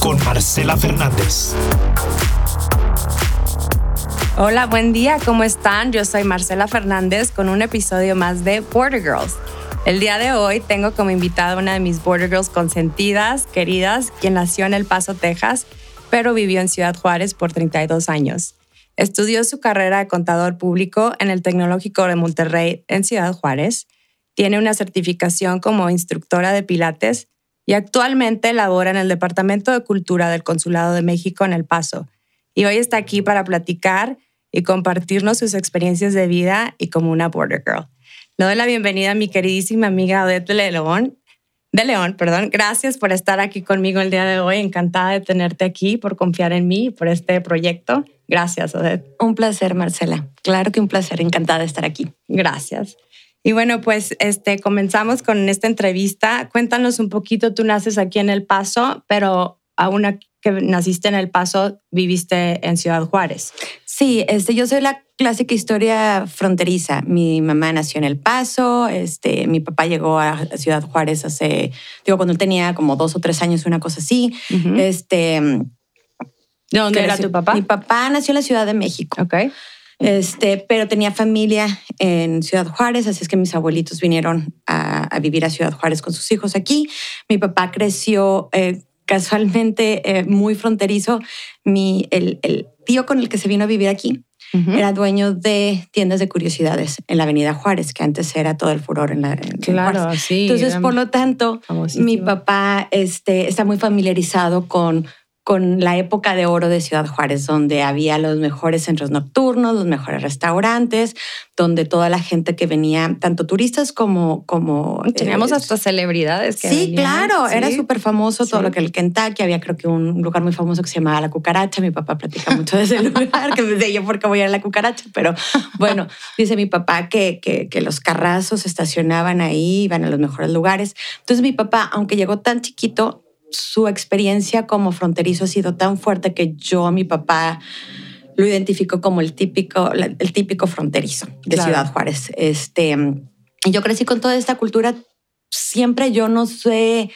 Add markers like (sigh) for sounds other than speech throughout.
Con Marcela Fernández. Hola, buen día, ¿cómo están? Yo soy Marcela Fernández con un episodio más de Border Girls. El día de hoy tengo como invitada una de mis Border Girls consentidas, queridas, quien nació en El Paso, Texas, pero vivió en Ciudad Juárez por 32 años. Estudió su carrera de contador público en el Tecnológico de Monterrey en Ciudad Juárez. Tiene una certificación como instructora de Pilates y actualmente labora en el Departamento de Cultura del Consulado de México en El Paso. Y hoy está aquí para platicar y compartirnos sus experiencias de vida y como una Border Girl. Le doy la bienvenida a mi queridísima amiga Odette de León, de León, perdón. Gracias por estar aquí conmigo el día de hoy. Encantada de tenerte aquí, por confiar en mí, por este proyecto. Gracias, Odette. Un placer, Marcela. Claro que un placer. Encantada de estar aquí. Gracias. Y bueno, pues este, comenzamos con esta entrevista. Cuéntanos un poquito, tú naces aquí en El Paso, pero aún que naciste en El Paso, viviste en Ciudad Juárez. Sí, este, yo soy la clásica historia fronteriza. Mi mamá nació en El Paso, este, mi papá llegó a Ciudad Juárez hace, digo, cuando él tenía como dos o tres años, una cosa así. este, ¿De dónde era tu papá? Mi papá nació en la Ciudad de México. Ok. Este, pero tenía familia en Ciudad Juárez, así es que mis abuelitos vinieron a, vivir a Ciudad Juárez con sus hijos aquí. Mi papá creció eh, casualmente eh, muy fronterizo. Mi, el, el, tío con el que se vino a vivir aquí era dueño de tiendas de curiosidades en la Avenida Juárez, que antes era todo el furor en la. claro, sí. Entonces, por lo tanto, mi papá este, está muy familiarizado con con la época de oro de Ciudad Juárez, donde había los mejores centros nocturnos, los mejores restaurantes, donde toda la gente que venía, tanto turistas como... como Teníamos eh, hasta celebridades. Que sí, claro, era súper famoso todo lo que el Kentucky, había creo que un lugar muy famoso que se llamaba La Cucaracha, mi papá platica mucho de ese (laughs) lugar, que me decía yo porque voy a La Cucaracha, pero bueno, dice mi papá que, que, que los carrazos estacionaban ahí, iban a los mejores lugares. Entonces mi papá, aunque llegó tan chiquito, su experiencia como fronterizo ha sido tan fuerte que yo a mi papá lo identifico como el típico, el típico fronterizo de Ciudad Juárez. Este, y yo crecí con toda esta cultura. Siempre yo no sé.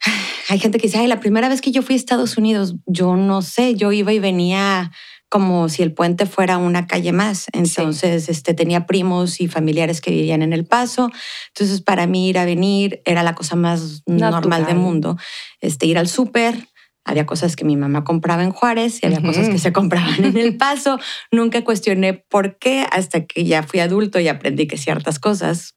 (sighs) Hay gente que dice, ay, la primera vez que yo fui a Estados Unidos, yo no sé, yo iba y venía como si el puente fuera una calle más. Entonces, este, tenía primos y familiares que vivían en El Paso. Entonces, para mí ir a venir era la cosa más normal del mundo. Este, ir al súper, había cosas que mi mamá compraba en Juárez y había cosas que se compraban en El Paso. Nunca cuestioné por qué hasta que ya fui adulto y aprendí que ciertas cosas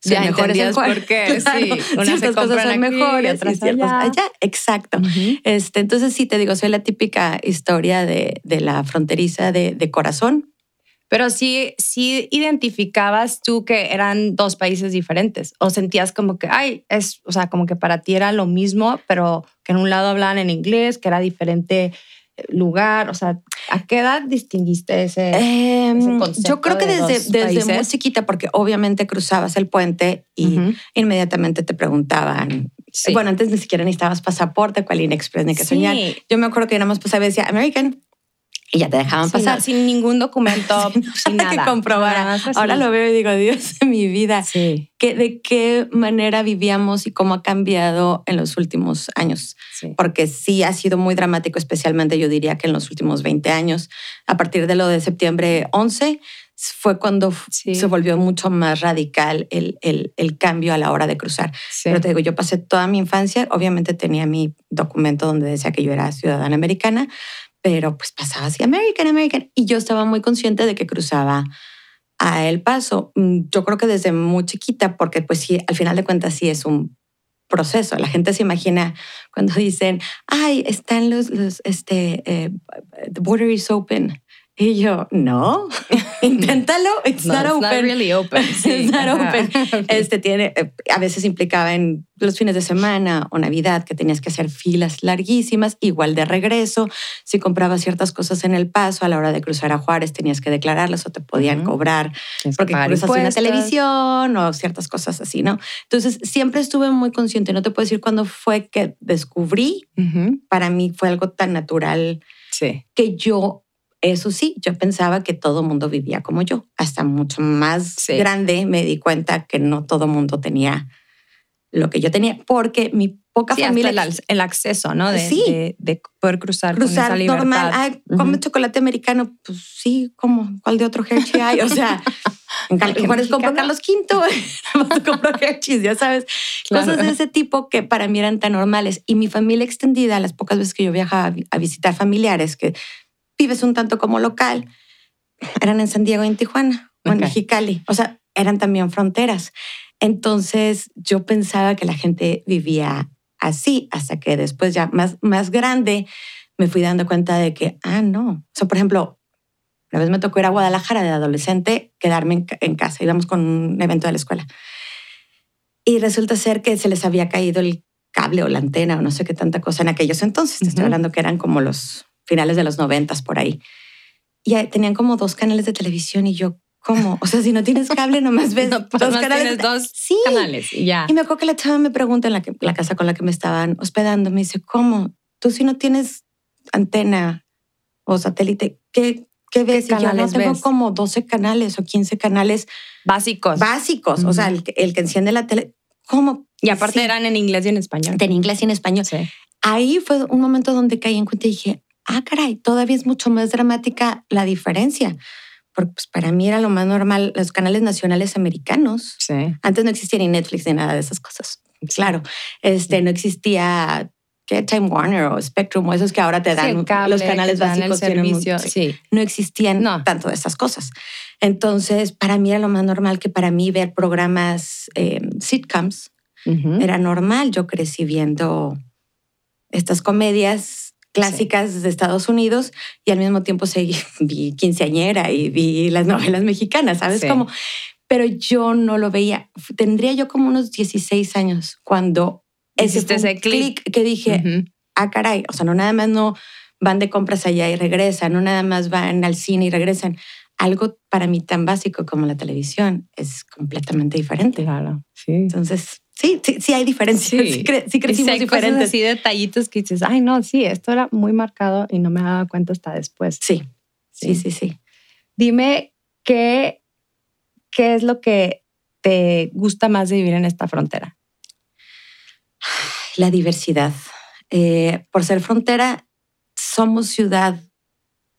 son mejores en por qué, (laughs) sí. Unas cosas son mejores y, otras allá. Exacto. este, entonces sí, te digo, soy la típica historia de, de la fronteriza de, de, corazón. Pero sí, sí identificabas tú que eran dos países diferentes o sentías como que, ay, es, o sea, como que para ti era lo mismo, pero que en un lado hablaban en inglés, que era diferente lugar? O sea, ¿a qué edad distinguiste ese, em, concepto? Yo creo que desde, desde muy chiquita, porque obviamente cruzabas el puente y inmediatamente te preguntaban. Bueno, antes ni siquiera necesitabas pasaporte, cuál Express, ni qué señal. Yo me acuerdo que nada más pasaba y decía American y ya te dejaban pasar. sin ningún documento, (laughs) sin, nada. que comprobar. Ahora lo veo y digo, Dios de mi vida, sí. ¿de qué manera vivíamos y cómo ha cambiado en los últimos años? Porque sí ha sido muy dramático, especialmente yo diría que en los últimos 20 años. A partir de lo de septiembre 11 fue cuando se volvió mucho más radical el, el, el, cambio a la hora de cruzar. Pero te digo, yo pasé toda mi infancia, obviamente tenía mi documento donde decía que yo era ciudadana americana, pero pues pasaba así American, American. Y yo estaba muy consciente de que cruzaba a El Paso. Mm, yo creo que desde muy chiquita, porque pues sí, al final de cuentas sí es un proceso. La gente se imagina cuando dicen, ay, están los, los este, eh, the border is open. Y yo, no, (laughs) inténtalo. It's No, not it's open. not really open. (laughs) Sí. It's not open. (laughs) Este tiene, eh, a veces implicaba en los fines de semana o Navidad que tenías que hacer filas larguísimas, igual de regreso. Si comprabas ciertas cosas en el paso a la hora de cruzar a Juárez, tenías que declararlas o te podían cobrar Tienes porque cruzas una televisión o ciertas cosas así, ¿no? Entonces, siempre estuve muy consciente. No te puedo decir cuándo fue que descubrí. Para mí fue algo tan natural Sí. que yo, eso sí, yo pensaba que todo mundo vivía como yo. Hasta mucho más Sí. grande me di cuenta que no todo mundo tenía lo que yo tenía, porque mi poca Sí, hasta familia... el, al- el acceso, ¿no? De, Sí. de, de poder cruzar, con Cruzar esa libertad. normal, ay, come Ujú. chocolate americano, pues sí, como, ¿cuál de otro Hershey hay? O sea, (laughs) en Cal- ¿Qué en Juárez compro? Carlos V, (laughs) compro Hershey's, ya sabes. Claro. Cosas de ese tipo que para mí eran tan normales. Y mi familia extendida, las pocas veces que yo viajaba a vi- a visitar familiares, que vives un tanto como local, eran en San Diego y en Tijuana o en. Mexicali. O sea, eran también fronteras. Entonces yo pensaba que la gente vivía así, hasta que después ya más, más grande me fui dando cuenta de que, ah, no. O sea, por ejemplo, una vez me tocó ir a Guadalajara de adolescente, quedarme en, en casa, íbamos con un evento de la escuela. Y resulta ser que se les había caído el cable o la antena o no sé qué tanta cosa en aquellos entonces. Te estoy hablando que eran como los finales de los noventas por ahí. Y tenían como dos canales de televisión y yo, ¿cómo? O sea, si no tienes cable, nomás (laughs) ves No, dos nomás canales. dos sí. canales y ya. Y me acuerdo que la chava me pregunta en la, que- la casa con la que me estaban hospedando, me dice, ¿cómo? Tú si no tienes antena o satélite, ¿qué, qué ves? y yo no canales tengo ves? como 12 canales o 15 canales Básicos. básicos. O sea, el, que- el que enciende la tele. ¿Cómo? y aparte Sí, eran en inglés y en español. en inglés y en español. Sí. Ahí fue un momento donde caí en cuenta y dije, ah, caray, todavía es mucho más dramática la diferencia. Porque pues, para mí era lo más normal, los canales nacionales americanos. Sí. Antes no existía ni Netflix ni nada de esas cosas. Claro, este, no existía ¿qué? Time Warner o Spectrum o esos que ahora te dan cable, los canales dan básicos. el tienen servicio. sí, no existían No. tanto de estas cosas. Entonces, para mí era lo más normal que para mí ver programas eh, sitcoms era normal. Yo crecí viendo estas comedias clásicas de Estados Unidos y al mismo tiempo seguí, (laughs) vi quinceañera y vi las novelas mexicanas, ¿sabes Sí. cómo? Pero yo no lo veía. Tendría yo como unos 16 años cuando ese, Hiciste un ese clic. que dije, Ujú. ah, caray, o sea, no nada más no van de compras allá y regresan, no nada más van al cine y regresan. Algo para mí tan básico como la televisión es completamente diferente. Claro. Sí. Entonces, sí, sí, sí hay diferencias. Sí, cre- sí Y crecimos sí hay cosas diferentes. así, detallitos que dices, ay, no, sí, esto era muy marcado y no me daba cuenta hasta después. Sí, sí, sí, sí. Dime qué, qué es lo que te gusta más de vivir en esta frontera. La diversidad. Eh, por ser frontera, somos ciudad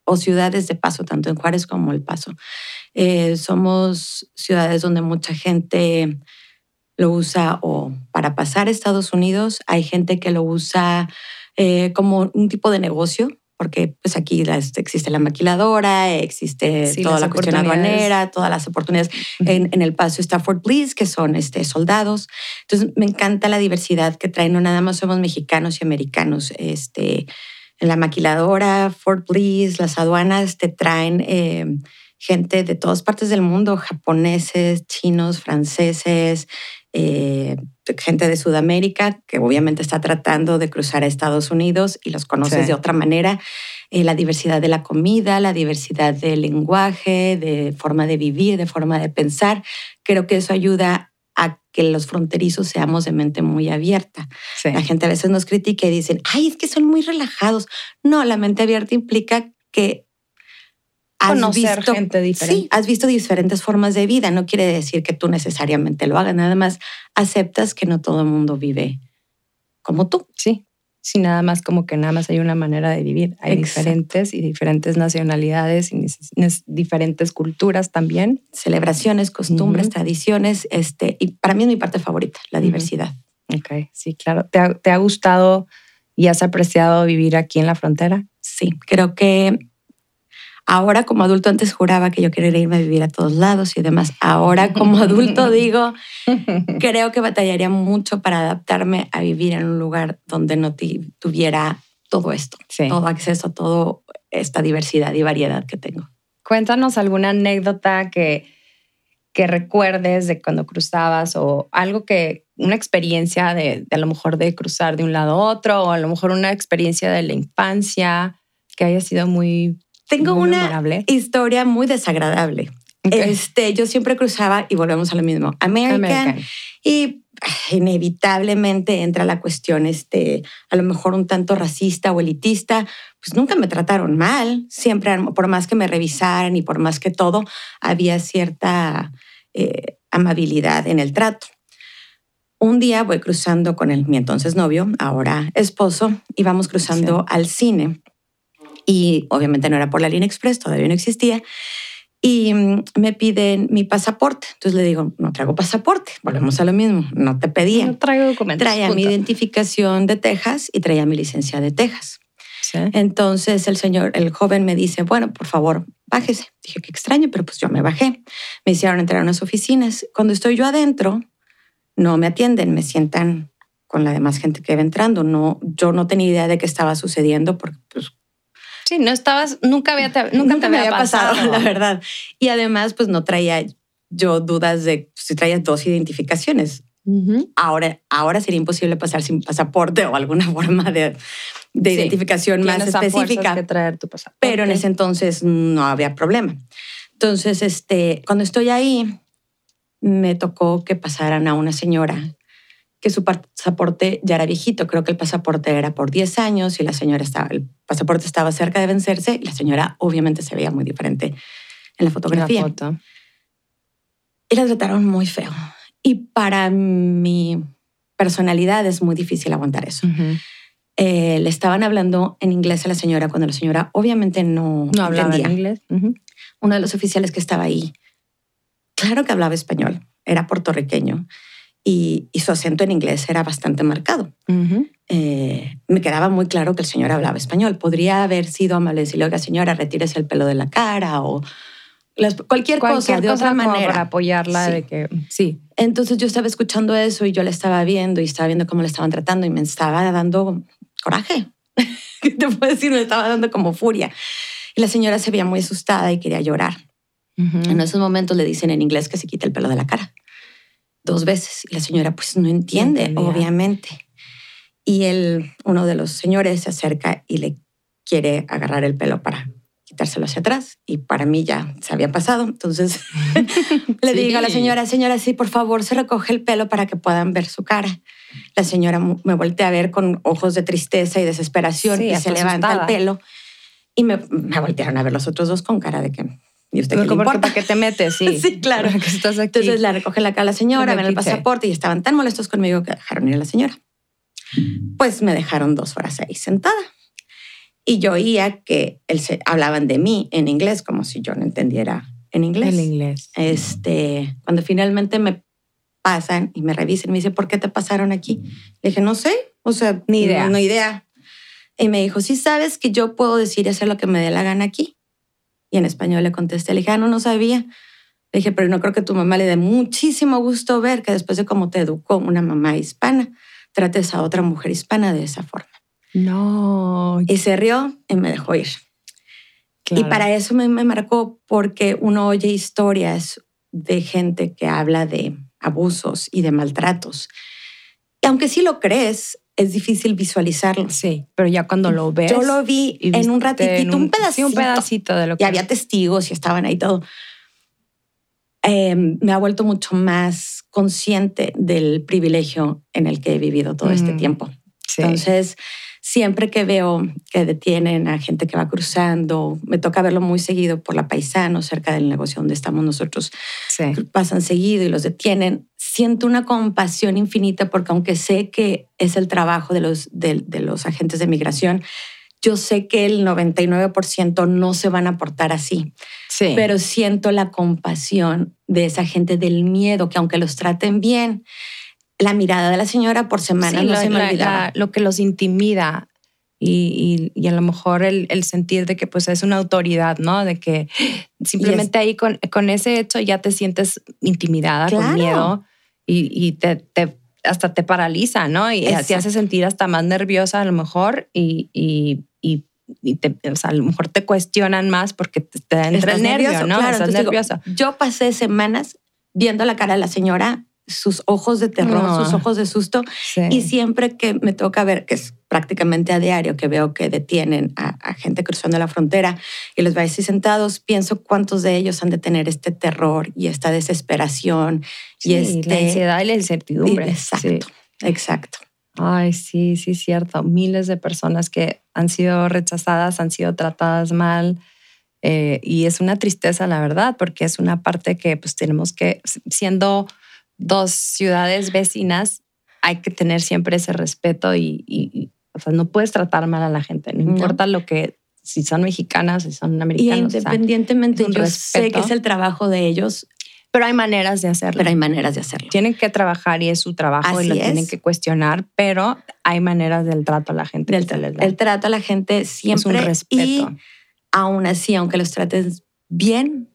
o ciudades de paso, tanto en Juárez como El Paso. Eh, somos ciudades donde mucha gente lo usa o para pasar a Estados Unidos. Hay gente que lo usa eh, como un tipo de negocio, porque pues aquí las- existe la maquiladora, existe Sí, toda la cuestión aduanera, todas las oportunidades. En, en el paso está Fort Bliss, que son este, soldados. Entonces me encanta la diversidad que traen. No nada más somos mexicanos y americanos. Este, en la maquiladora, Fort Bliss, las aduanas te traen eh, gente de todas partes del mundo, japoneses, chinos, franceses, eh, gente de Sudamérica, que obviamente está tratando de cruzar a Estados Unidos y los conoces Sí. de otra manera. Eh, la diversidad de la comida, la diversidad del lenguaje, de forma de vivir, de forma de pensar. Creo que eso ayuda a que los fronterizos seamos de mente muy abierta. Sí. La gente a veces nos critica y dicen, ay, es que son muy relajados. No, la mente abierta implica que Conocer visto, gente diferente. Sí, has visto diferentes formas de vida. No quiere decir que tú necesariamente lo hagas. Nada más aceptas que no todo el mundo vive como tú. Sí. Sí, nada más como que nada más hay una manera de vivir. Hay Exacto. diferentes y diferentes nacionalidades y diferentes culturas también. Celebraciones, costumbres, Ujú. tradiciones. Este, y para mí es mi parte favorita, la Ujú. diversidad. Ok, sí, claro. ¿Te ha, te ha gustado y has apreciado vivir aquí en la frontera? Sí, creo que ahora como adulto antes juraba que yo quería irme a vivir a todos lados y demás. Ahora como adulto (laughs) digo, creo que batallaría mucho para adaptarme a vivir en un lugar donde no tuviera todo esto, Sí. todo acceso a todo esta diversidad y variedad que tengo. Cuéntanos alguna anécdota que, que recuerdes de cuando cruzabas o algo que, una experiencia de, a lo mejor de cruzar de un lado a otro o a lo mejor una experiencia de la infancia que haya sido muy... Tengo una historia muy desagradable. Este, yo siempre cruzaba y volvemos a lo mismo, American, y inevitablemente entra la cuestión, este, a lo mejor un tanto racista o elitista, pues nunca me trataron mal, siempre, por más que me revisaran y por más que todo, había cierta eh, amabilidad en el trato. Un día voy cruzando con el, mi entonces novio, ahora esposo, y vamos cruzando al cine. Y obviamente no era por la línea express, todavía no existía y mm, me piden mi pasaporte. Entonces le digo, no traigo pasaporte, volvemos a lo mismo, no te pedía. No traigo documentos. Traía mi identificación de Texas y traía mi licencia de Texas. Entonces el señor, el joven me dice, bueno, por favor, bájese. Dije, qué extraño, pero pues yo me bajé. Me hicieron entrar a unas oficinas. Cuando estoy yo adentro, no me atienden, me sientan con la demás gente que iba entrando. No, yo no tenía idea de qué estaba sucediendo porque pues, Sí, no estabas, nunca, había, nunca, te había, pasado, la verdad. Y además, pues no traía yo dudas de si traía dos identificaciones. ahora, ahora sería imposible pasar sin pasaporte o alguna (laughs) forma de, de identificación más específica. Que traer tu pasaporte. Pero en ese entonces no había problema. Entonces, este, cuando estoy ahí, me tocó que pasaran a una señora que su pasaporte ya era viejito. Creo que el pasaporte era por 10 años y la señora estaba, el pasaporte estaba cerca de vencerse y la señora obviamente se veía muy diferente en la fotografía. Y la trataron muy feo. Y para mi personalidad es muy difícil aguantar eso. Eh, le estaban hablando en inglés a la señora cuando la señora obviamente no, no hablaba inglés. Uno de los oficiales que estaba ahí, claro que hablaba español, era puertorriqueño y, su acento en inglés era bastante marcado. Eh, me quedaba muy claro que el señor hablaba español. Podría haber sido amable decirle, oiga, señora, retírese el pelo de la cara o cualquier, cosa de otra manera. Para apoyarla de que sí. Entonces yo estaba escuchando eso y yo la estaba viendo y estaba viendo cómo la estaban tratando y me estaba dando coraje. (laughs) ¿Qué te puedo decir? Me estaba dando como furia. Y la señora se veía muy asustada y quería llorar. En esos momentos le dicen en inglés que se quite el pelo de la cara dos veces. Y la señora pues no entiende, obviamente. Y él, uno de los señores se acerca y le quiere agarrar el pelo para quitárselo hacia atrás. Y para mí ya se había pasado. Entonces (laughs) le digo a la señora, señora, sí, por favor, se recoge el pelo para que puedan ver su cara. La señora me voltea a ver con ojos de tristeza y desesperación y se levanta el pelo. Y me, me voltearon a ver los otros dos con cara de que ¿Y usted qué le ¿Para qué te metes? Sí, (laughs) sí claro. Entonces la recoge la cara la señora, ven el pasaporte y estaban tan molestos conmigo que dejaron ir a la señora. Pues me dejaron dos horas ahí sentada. Y yo oía que él se, hablaban de mí en inglés, como si yo no entendiera en inglés. En inglés. Este, cuando finalmente me pasan y me revisan, me dice, ¿por qué te pasaron aquí? Le dije, no sé, o sea, ni idea. No, idea. Y me dijo, sí sabes que yo puedo decir y hacer lo que me dé la gana aquí. Y en español le contesté, le dije, ah, no, no sabía. Le dije, pero no creo que tu mamá le dé muchísimo gusto ver que después de cómo te educó una mamá hispana, trates a otra mujer hispana de esa forma. No. Y se rió y me dejó ir. Y para eso me, me marcó porque uno oye historias de gente que habla de abusos y de maltratos. Y aunque sí lo crees, es difícil visualizarlo. Sí, pero ya cuando lo ves. Yo lo vi en un ratitito, un, pedacito. un pedacito de lo que. Y había testigos y estaban ahí todo. Em, me ha vuelto mucho más consciente del privilegio en el que he vivido todo este mm, tiempo. Entonces, siempre que veo que detienen a gente que va cruzando, me toca verlo muy seguido por la paisano, cerca del negocio donde estamos nosotros. Pasan seguido y los detienen siento una compasión infinita porque aunque sé que es el trabajo de los, de, los agentes de migración, yo sé que el 99% no se van a portar así. Sí. Pero siento la compasión de esa gente del miedo, que aunque los traten bien, la mirada de la señora por semana no se me olvidaba. lo que los intimida y, y, a lo mejor el, el, sentir de que pues es una autoridad, ¿no? De que (gasps) simplemente ahí con, con, ese hecho ya te sientes intimidada, con miedo y, te, hasta te paraliza, ¿no? Y te hace sentir hasta más nerviosa a lo mejor y, y te, o sea, a lo mejor te cuestionan más porque te, te entra el nervio, nervioso, ¿no? claro. Estás digo, nerviosa. yo pasé semanas viendo la cara de la señora, sus ojos de terror, No. sus ojos de susto. Sí. Y siempre que me toca ver, que es prácticamente a diario, que veo que detienen a, a gente cruzando la frontera y los ves así sentados, pienso cuántos de ellos han de tener este terror y esta desesperación Sí, y este... la ansiedad y la incertidumbre. Exacto, Sí. exacto. Ay, sí, sí, cierto. Miles de personas que han sido rechazadas, han sido tratadas mal. eh, y es una tristeza, la verdad, porque es una parte que pues tenemos que, siendo dos ciudades vecinas, hay que tener siempre ese respeto y, y- y, o sea, no puedes tratar mal a la gente, no No. importa lo que, si son mexicanas, si son Y americanos. o sea, independientemente, es yo sé respeto. que es el trabajo de ellos, pero hay maneras de hacerlo. pero hay maneras de hacerlo. tienen que trabajar y es su trabajo y Así lo es. tienen que cuestionar, pero hay maneras del trato a la gente Del el trato a la gente es siempre un respeto. y aún así, aunque los trates bien,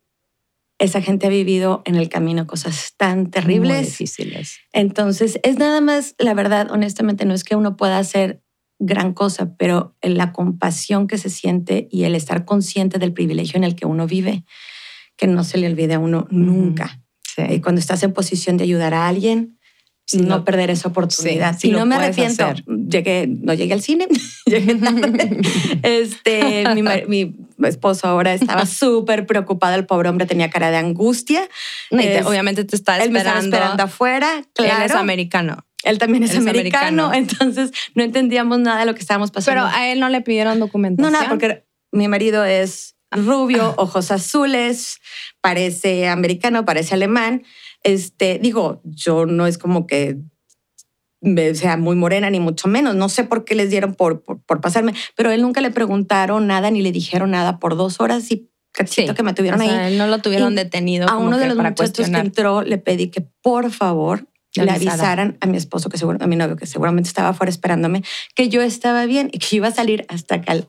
esa gente ha vivido en el camino cosas tan Muy terribles. difíciles. Entonces, es nada más, la verdad, honestamente, no es que uno pueda hacer gran cosa, pero la compasión que se siente y el estar consciente del privilegio en el que uno vive, que no se le olvide a uno nunca. Sí. Y cuando estás en posición de ayudar a alguien, No perder esa oportunidad. sí, lo no me arrepiento. hacer. Llegué, no llegué al cine, (laughs) llegué tarde. Este, mi, esposo ahora estaba (laughs) súper preocupado. El pobre hombre tenía cara de angustia. No, te- Es- obviamente te está Él me estaba esperando. esperando afuera. Claro. Él es americano. Él también es Él es americano, americano. entonces no entendíamos nada de lo que estábamos pasando. Pero a él no le pidieron documentación. no, nada, porque mi marido es rubio, ojos azules, parece americano, parece alemán. Este, digo, yo no es como que me- sea muy morena ni mucho menos. No sé por qué les dieron por, por, por pasarme, pero él nunca le preguntaron nada ni le dijeron nada por dos horas y cachito Sí, que me tuvieron o sea, ahí. él no lo tuvieron Y detenido. A uno de los muchachos que entró le pedí que por favor Le le avisara. avisaran a mi esposo, que seguro, a mi novio, que seguramente estaba afuera esperándome, que yo estaba bien y que iba a salir hasta que al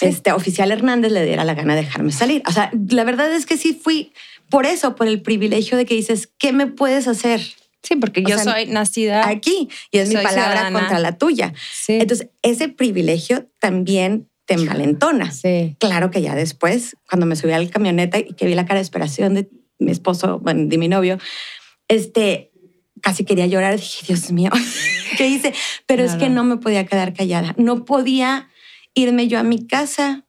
este, oficial Hernández le diera la gana de dejarme salir. O sea, la verdad es que sí fui por eso, por el privilegio de que dices, ¿qué me puedes hacer Sí, porque O yo sea, soy nacida. aquí? Y es mi palabra ciudadana. contra la tuya. sí. Entonces, ese privilegio también te envalentona. sí. Claro que ya después, cuando me subí a la camioneta y que vi la cara de esperación de mi esposo, bueno, de mi novio, este, casi quería llorar. Dije, Dios mío, (laughs) ¿qué hice? Pero es que no me podía quedar callada. No podía irme yo a mi casa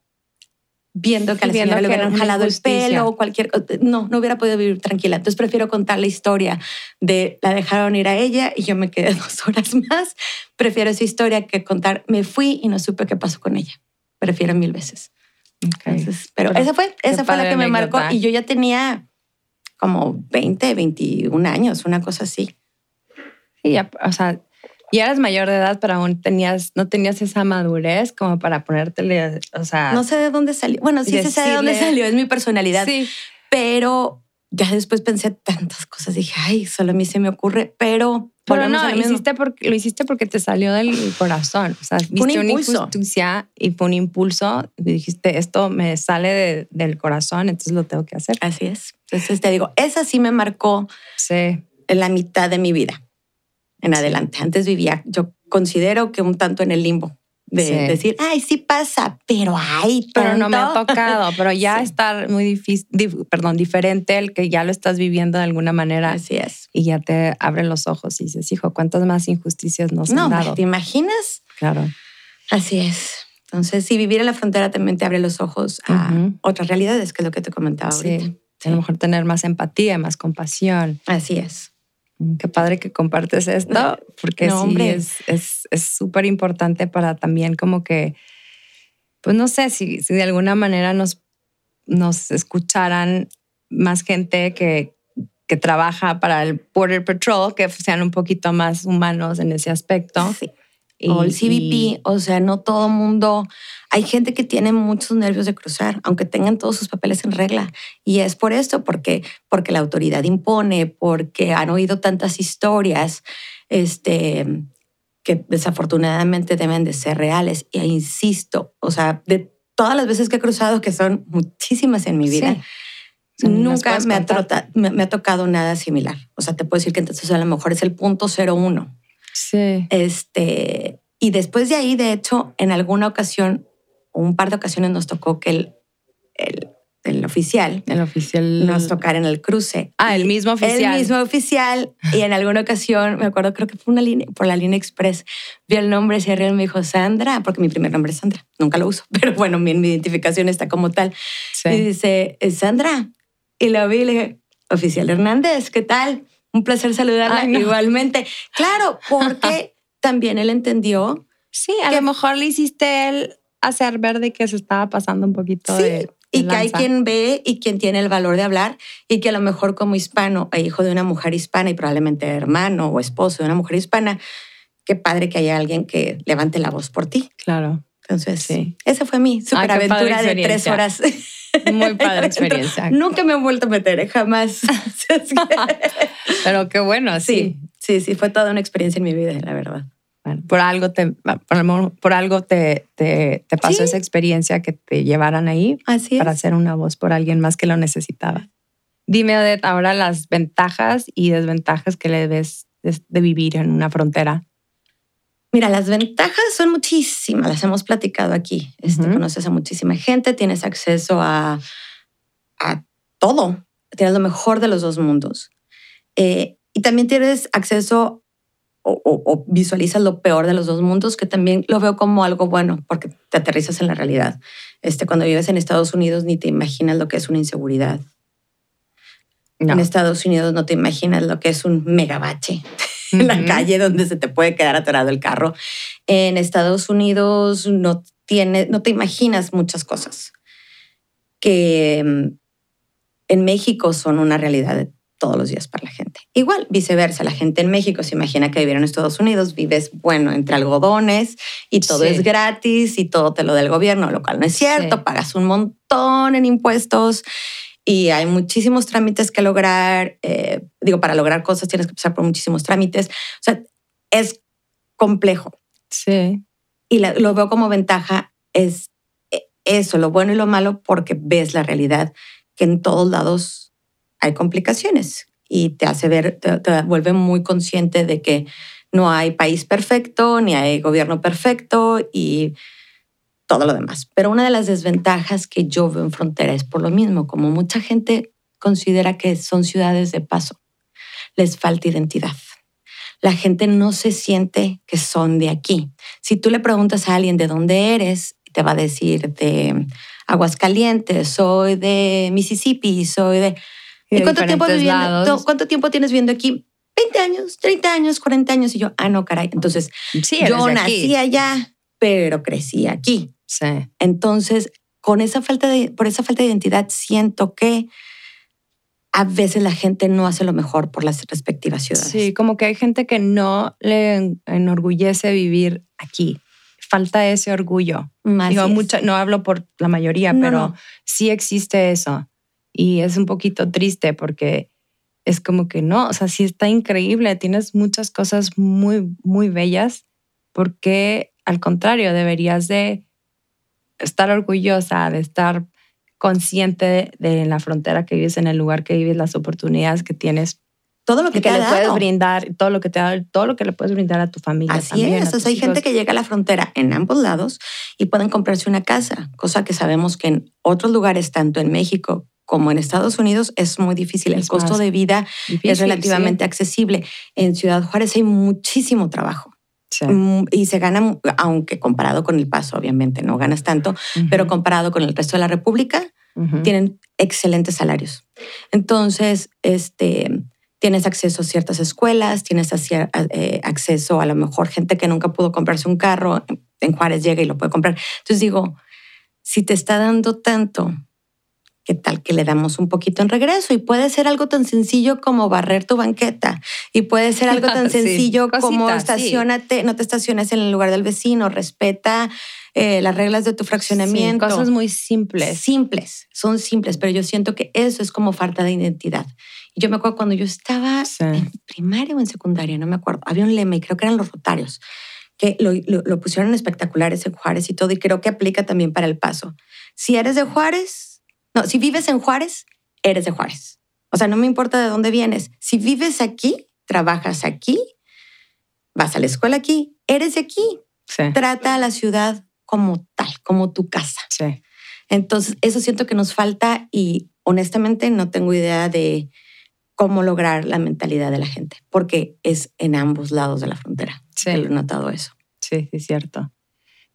viendo que a la Viendo señora le que era hubieran jalado el pelo o cualquier cosa. No, no hubiera podido vivir tranquila. Entonces prefiero contar la historia de la dejaron ir a ella y yo me quedé (laughs) dos horas más. Prefiero esa historia que contar me fui y no supe qué pasó con ella. Prefiero mil veces. Ok. Entonces, pero, Pero esa fue, esa fue la que me marcó y yo ya tenía como 20, 21 años, una cosa así. Sí, ya, o sea, ya eras mayor de edad, pero aún tenías, no tenías esa madurez como para ponértele, o sea. No sé de dónde salió. Bueno, sí sé de dónde Decirle- salió, es mi personalidad. Sí, Pero ya después pensé tantas cosas. Dije, ay, solo a mí se me ocurre, pero. pero no, lo hiciste porque, lo hiciste porque te salió del corazón. O sea, viste un una impulso. injusticia y fue un impulso y dijiste, esto me sale de- del corazón, entonces lo tengo que hacer. Así es. Entonces te digo, esa sí me marcó Sí, en la mitad de mi vida en adelante. Antes vivía, yo considero que un tanto en el limbo de Sí. decir, ay, sí pasa, pero ay, pero no me ha tanto". tocado, (laughs) pero ya Sí. estar muy difícil, dif- perdón, diferente el que ya lo estás viviendo de alguna manera Así es. y ya te abren los ojos y dices, hijo, ¿cuántas más injusticias nos No, han dado? ¿te imaginas? Claro. Así es. Entonces, sí, vivir en la frontera también te abre los ojos a otras realidades, que es lo que te comentaba ahorita. Sí. A lo mejor tener más empatía, más compasión. Así es. Qué padre que compartes esto, (laughs) porque No, sí es es es súper importante para también como que, pues no sé, si, si de alguna manera nos, nos escucharan más gente que, que trabaja para el Border Patrol, que sean un poquito más humanos en ese aspecto. Sí. O el CBP, o sea, no todo mundo. Hay gente que tiene muchos nervios de cruzar, aunque tengan todos sus papeles en regla. Y es por esto, porque, porque la autoridad impone, porque han oído tantas historias este, que desafortunadamente deben de ser reales. Y insisto, o sea, de todas las veces que he cruzado, que son muchísimas en mi vida, Sí, nunca me ha, me, me ha tocado nada similar. O sea, te puedo decir que entonces a lo mejor es el punto 01. Sí. Este, y después de ahí, de hecho, en alguna ocasión un par de ocasiones nos tocó que el, el, el oficial El oficial. nos tocara en el cruce. Ah, el mismo oficial. El mismo oficial. Y en alguna ocasión, me acuerdo, creo que fue una línea, por la línea express, vi el nombre, se rió y me dijo Sandra, porque mi primer nombre es Sandra. Nunca lo uso, (laughs) pero bueno, mi, mi identificación está como tal. Sí. Y dice, "¿Es Sandra. Y lo vi y le dije, oficial Hernández, ¿qué tal? Un placer saludarla Ay, no. igualmente. Claro, (laughs) porque también él entendió. Sí, a que- lo mejor le hiciste él hacer ver de que se estaba pasando un poquito Sí, de, de y que hay lanza. quien ve y quien tiene el valor de hablar y que a lo mejor como hispano e hijo de una mujer hispana y probablemente hermano o esposo de una mujer hispana, qué padre que haya alguien que levante la voz por ti. Claro. Entonces, Sí. esa fue mi Ay, superaventura de tres horas. (laughs) Muy (laughs) padre experiencia. Nunca me he vuelto a meter, ¿eh? jamás. (laughs) (laughs) Pero qué bueno, sí. sí, sí, sí, fue toda una experiencia en mi vida, la verdad. Bueno, por algo te, por, por algo te, te, te pasó Sí. esa experiencia que te llevaran ahí Así para hacer una voz por alguien más que lo necesitaba. Dime, Odette, ahora las ventajas y desventajas que le ves de, de vivir en una frontera. Mira, las ventajas son muchísimas, las hemos platicado aquí. Este. Conoces a muchísima gente, tienes acceso a, a todo, tienes lo mejor de los dos mundos. Eh, y también tienes acceso o, o- o visualizas lo peor de los dos mundos, que también lo veo como algo bueno, porque te aterrizas en la realidad. Este, cuando vives en Estados Unidos ni te imaginas lo que es una inseguridad. No. En Estados Unidos no te imaginas lo que es un megabache (laughs) en la calle donde se te puede quedar atorado el carro. En Estados Unidos no, tiene, no te imaginas muchas cosas que mm, en México son una realidad de todos los días para la gente. Igual, viceversa, la gente en México se imagina que vivir en Estados Unidos vives, bueno, entre algodones y todo Sí. es gratis y todo te lo da el gobierno, lo cual no es cierto, Sí. pagas un montón en impuestos y hay muchísimos trámites que lograr. eh, digo, para lograr cosas tienes que pasar por muchísimos trámites. O sea, es complejo Sí. y la- lo veo como ventaja es eh, eso, lo bueno y lo malo, porque ves la realidad que en todos lados hay complicaciones y te hace ver, te, te vuelve muy consciente de que no hay país perfecto, ni hay gobierno perfecto y todo lo demás. Pero una de las desventajas que yo veo en frontera es por lo mismo, como mucha gente considera que son ciudades de paso, les falta identidad. La gente no se siente que son de aquí. Si tú le preguntas a alguien de dónde eres, te va a decir de Aguascalientes, soy de Mississippi, soy de... Y de cuánto tiempo, viviendo, cuánto tiempo tienes viviendo aquí? 20 años, 30 años, 40 años. Y yo, ah, no, caray. Entonces, Sí, yo de aquí. nací allá, pero crecí aquí. Sí. Entonces, con esa falta de, por esa falta de identidad, siento que a veces la gente no hace lo mejor por las respectivas ciudades. Sí, como que hay gente que no le en- enorgullece vivir aquí. Falta ese orgullo. Así Digo, no hablo por la mayoría, No, pero no. sí existe eso. Y es un poquito triste porque es como que no, o sea, sí está increíble, tienes muchas cosas muy, muy bellas, porque al contrario, deberías de estar orgullosa, de estar consciente de, de la frontera que vives, en el lugar que vives, las oportunidades que tienes Todo lo que, que, te le puedes brindar, todo lo que te da, todo lo que le puedes brindar a tu familia. Así también, es, o tus sea, hay gente que llega a la frontera en ambos lados y pueden comprarse una casa, cosa que sabemos que en otros lugares, tanto en México como en Estados Unidos, es muy difícil. El costo de vida Difícil, es relativamente sí. accesible. En Ciudad Juárez hay muchísimo trabajo Sí. Mm, y se gana, aunque comparado con el paso, obviamente no ganas tanto, pero comparado con el resto de la República, tienen excelentes salarios. Entonces, este, tienes acceso a ciertas escuelas, tienes hacia- eh, acceso a lo mejor gente que nunca pudo comprarse un carro, en Juárez llega y lo puede comprar. Entonces digo, si te está dando tanto, ¿qué tal que le damos un poquito en regreso? Y puede ser algo tan sencillo como barrer tu banqueta. Y puede ser algo tan (laughs) Sí, sencillo como cositas, sí. estacionate, no te estaciones en el lugar del vecino, respeta eh, las reglas de tu fraccionamiento. Sí, cosas muy simples. Simples, son simples, pero yo siento que eso es como falta de identidad. Y yo me acuerdo cuando yo estaba en primaria o en secundaria, no me acuerdo, había un lema y creo que eran los rotarios, que lo, lo- lo pusieron espectaculares en Juárez y todo, y creo que aplica también para el paso. Si eres de Juárez, no, si vives en Juárez, eres de Juárez. O sea, no me importa de dónde vienes. Si vives aquí, trabajas aquí, vas a la escuela aquí, eres de aquí. Sí. Trata a la ciudad como tal, como tu casa. Sí. Entonces, eso siento que nos falta y honestamente no tengo idea de cómo lograr la mentalidad de la gente, porque es en ambos lados de la frontera. Sí. He notado eso. Sí, sí, cierto.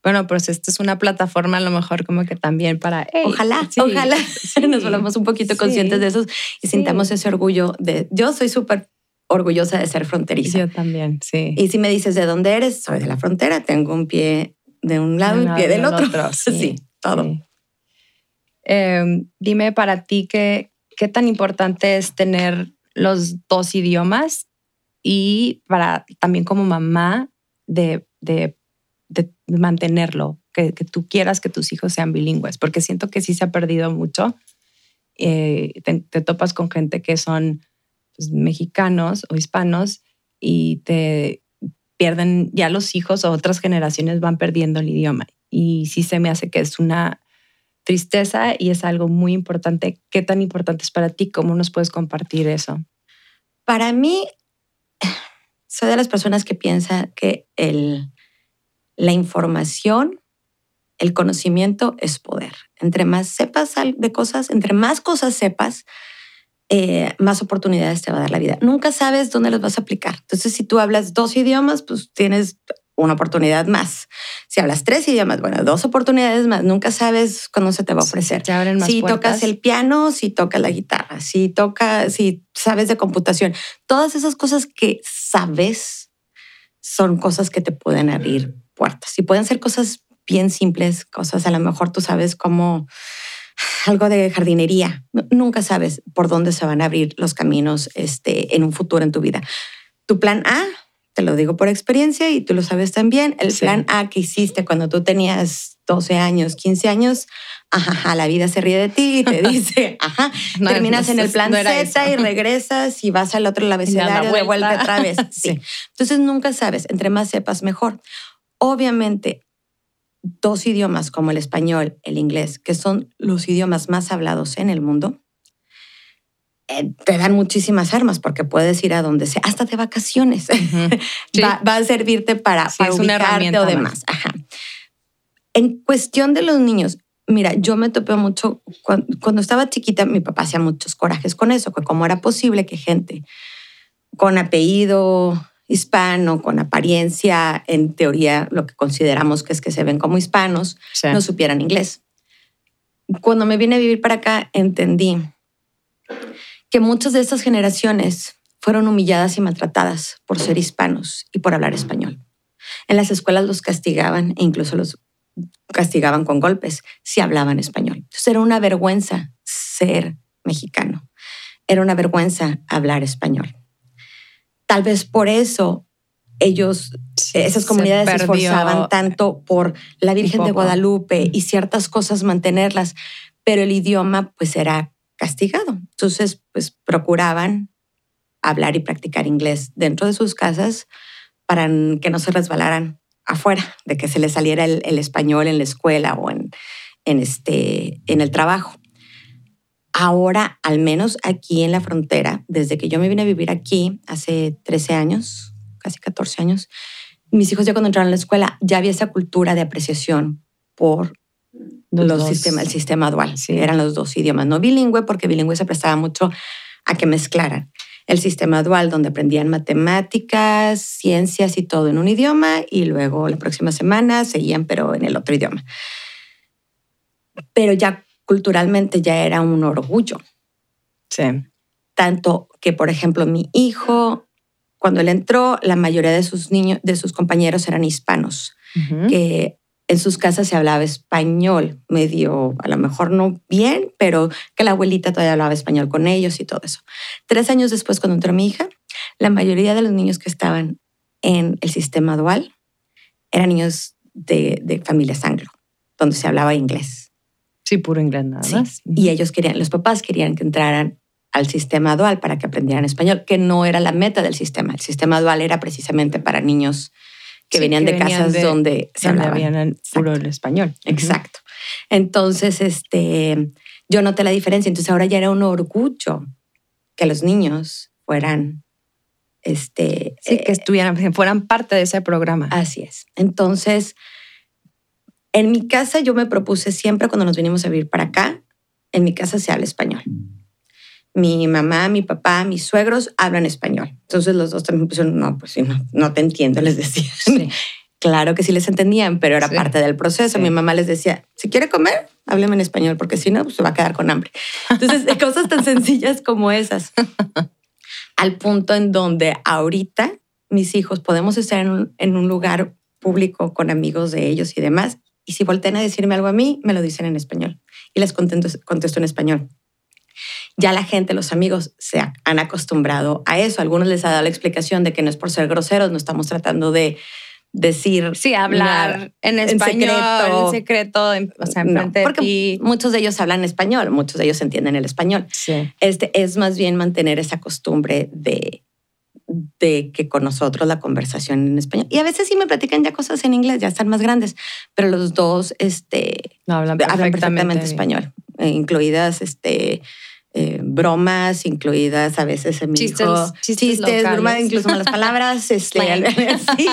Bueno, pues esta es una plataforma a lo mejor como que también para... hey, Ojalá, sí, ojalá sí, (laughs) nos volvamos un poquito sí, conscientes de eso y sintamos ese orgullo de... Yo soy súper orgullosa de ser fronteriza. Yo también, sí. Y si me dices de dónde eres, soy de la frontera, tengo un pie de un lado y un pie del otro. (laughs) Sí, todo. sí. Eh, dime para ti qué, qué tan importante es tener los dos idiomas y para también como mamá de mantenerlo, que, que, tú quieras que tus hijos sean bilingües, porque siento que sí se ha perdido mucho. Eh, te, topas con gente que son pues, mexicanos o hispanos y te pierden ya los hijos o otras generaciones van perdiendo el idioma. Y sí se me hace que es una tristeza y es algo muy importante. ¿Qué tan importante es para ti? ¿Cómo nos puedes compartir eso? Para mí, (sighs) soy de las personas que piensa que el, la información, el conocimiento es poder. Entre más sepas de cosas, entre más cosas sepas, eh, más oportunidades te va a dar la vida. Nunca sabes dónde los vas a aplicar. Entonces, si tú hablas dos idiomas, pues tienes una oportunidad más. Si hablas tres idiomas, bueno, dos oportunidades más. Nunca sabes cuándo se te va a ofrecer. Te abren más si puertas. tocas el piano, si tocas la guitarra, si toca, si sabes de computación, todas esas cosas que sabes son cosas que te pueden abrir puertas. Y pueden ser cosas bien simples, cosas a lo mejor tú sabes cómo algo de jardinería. Nunca sabes por dónde se van a abrir los caminos este, en un futuro en tu vida. Tu plan A te lo digo por experiencia y tú lo sabes también, el sí. plan A que hiciste cuando tú tenías 12 años, 15 años, ajá, ajá la vida se ríe de ti y te (laughs) dice, ajá, no, terminas no, en el plan no Z eso. y regresas y vas al otro (laughs) abecedario de vuelta otra vez. (laughs) Sí. sí. Entonces nunca sabes, entre más sepas mejor. Obviamente, dos idiomas como el español, el inglés, que son los idiomas más hablados en el mundo, eh, te dan muchísimas armas porque puedes ir a donde sea, hasta de vacaciones. Uh (laughs) -huh. sí. va, va, a servirte para, sí, para ubicarte o demás. Ajá. En cuestión de los niños, mira, yo me topé mucho cuando, cuando, estaba chiquita, mi papá hacía muchos corajes con eso, que cómo era posible que gente con apellido hispano, con apariencia, en teoría, lo que consideramos que es que se ven como hispanos, sí. no supieran inglés. Cuando me vine a vivir para acá, entendí que muchas de estas generaciones fueron humilladas y maltratadas por ser hispanos y por hablar español. En las escuelas los castigaban e incluso los castigaban con golpes si hablaban español. Entonces era una vergüenza ser mexicano. Era una vergüenza hablar español. Tal vez por eso ellos, sí, esas comunidades se, se, esforzaban tanto por la Virgen de Guadalupe y ciertas cosas mantenerlas, pero el idioma pues era castigado. Entonces, pues procuraban hablar y practicar inglés dentro de sus casas para que no se resbalaran afuera, de que se les saliera el, el español en la escuela o en, en, este, en el trabajo. Ahora, al menos aquí en la frontera, desde que yo me vine a vivir aquí hace 13 años, casi 14 años, mis hijos ya cuando entraron a la escuela ya había esa cultura de apreciación por los, los sistema, el sistema dual. Sí. Eran los dos idiomas, no bilingüe, porque bilingüe se prestaba mucho a que mezclaran. El sistema dual, donde aprendían matemáticas, ciencias y todo en un idioma, y luego la próxima semana seguían, pero en el otro idioma. Pero ya culturalmente ya era un orgullo. Sí. Tanto que, por ejemplo, mi hijo, cuando él entró, la mayoría de sus niños, de sus compañeros eran hispanos, uh -huh. que en sus casas se hablaba español, medio, a lo mejor no bien, pero que la abuelita todavía hablaba español con ellos y todo eso. Tres años después, cuando entró mi hija, la mayoría de los niños que estaban en el sistema dual eran niños de, de familias anglo, donde se hablaba inglés. Sí, puro inglés nada sí. más. Y ellos querían, los papás querían que entraran al sistema dual para que aprendieran español, que no era la meta del sistema. El sistema dual era precisamente para niños que sí, venían que de venían casas de, donde se el, puro el español. Exacto. Entonces, este, yo noté la diferencia. Entonces ahora ya era un orgullo que los niños fueran, este, sí, que estuvieran, que fueran parte de ese programa. Así es. Entonces, En mi casa yo me propuse siempre cuando nos vinimos a vivir para acá, en mi casa se habla español. Mi mamá, mi papá, mis suegros hablan español. Entonces los dos también pusieron, no, pues sí, no, no te entiendo, les decía. Sí. (laughs) Claro que sí les entendían, pero era Sí. parte del proceso. Sí. Mi mamá les decía, si quiere comer, hábleme en español, porque si no, pues se va a quedar con hambre. Entonces, cosas tan sencillas como esas. (laughs) Al punto en donde ahorita mis hijos podemos estar en un, en un lugar público con amigos de ellos y demás, y si voltean a decirme algo a mí, me lo dicen en español. Y les contesto, contesto en español. Ya la gente, los amigos, se ha- han acostumbrado a eso. Algunos les ha dado la explicación de que no es por ser groseros, no estamos tratando de decir Sí, hablar en en español, secreto. en secreto, en- o sea, No, de porque muchos de ellos hablan español, muchos de ellos entienden el español. Sí. Este es más bien mantener esa costumbre de, de que con nosotros la conversación en español. Y a veces sí me platican ya cosas en inglés, ya están más grandes, pero los dos este, No, hablan hablan perfectamente, español, eh, incluidas este, eh, bromas, incluidas a veces en mi Chistes- hijo, chistes bromas, incluso malas palabras, (laughs) este, (laughs) sí,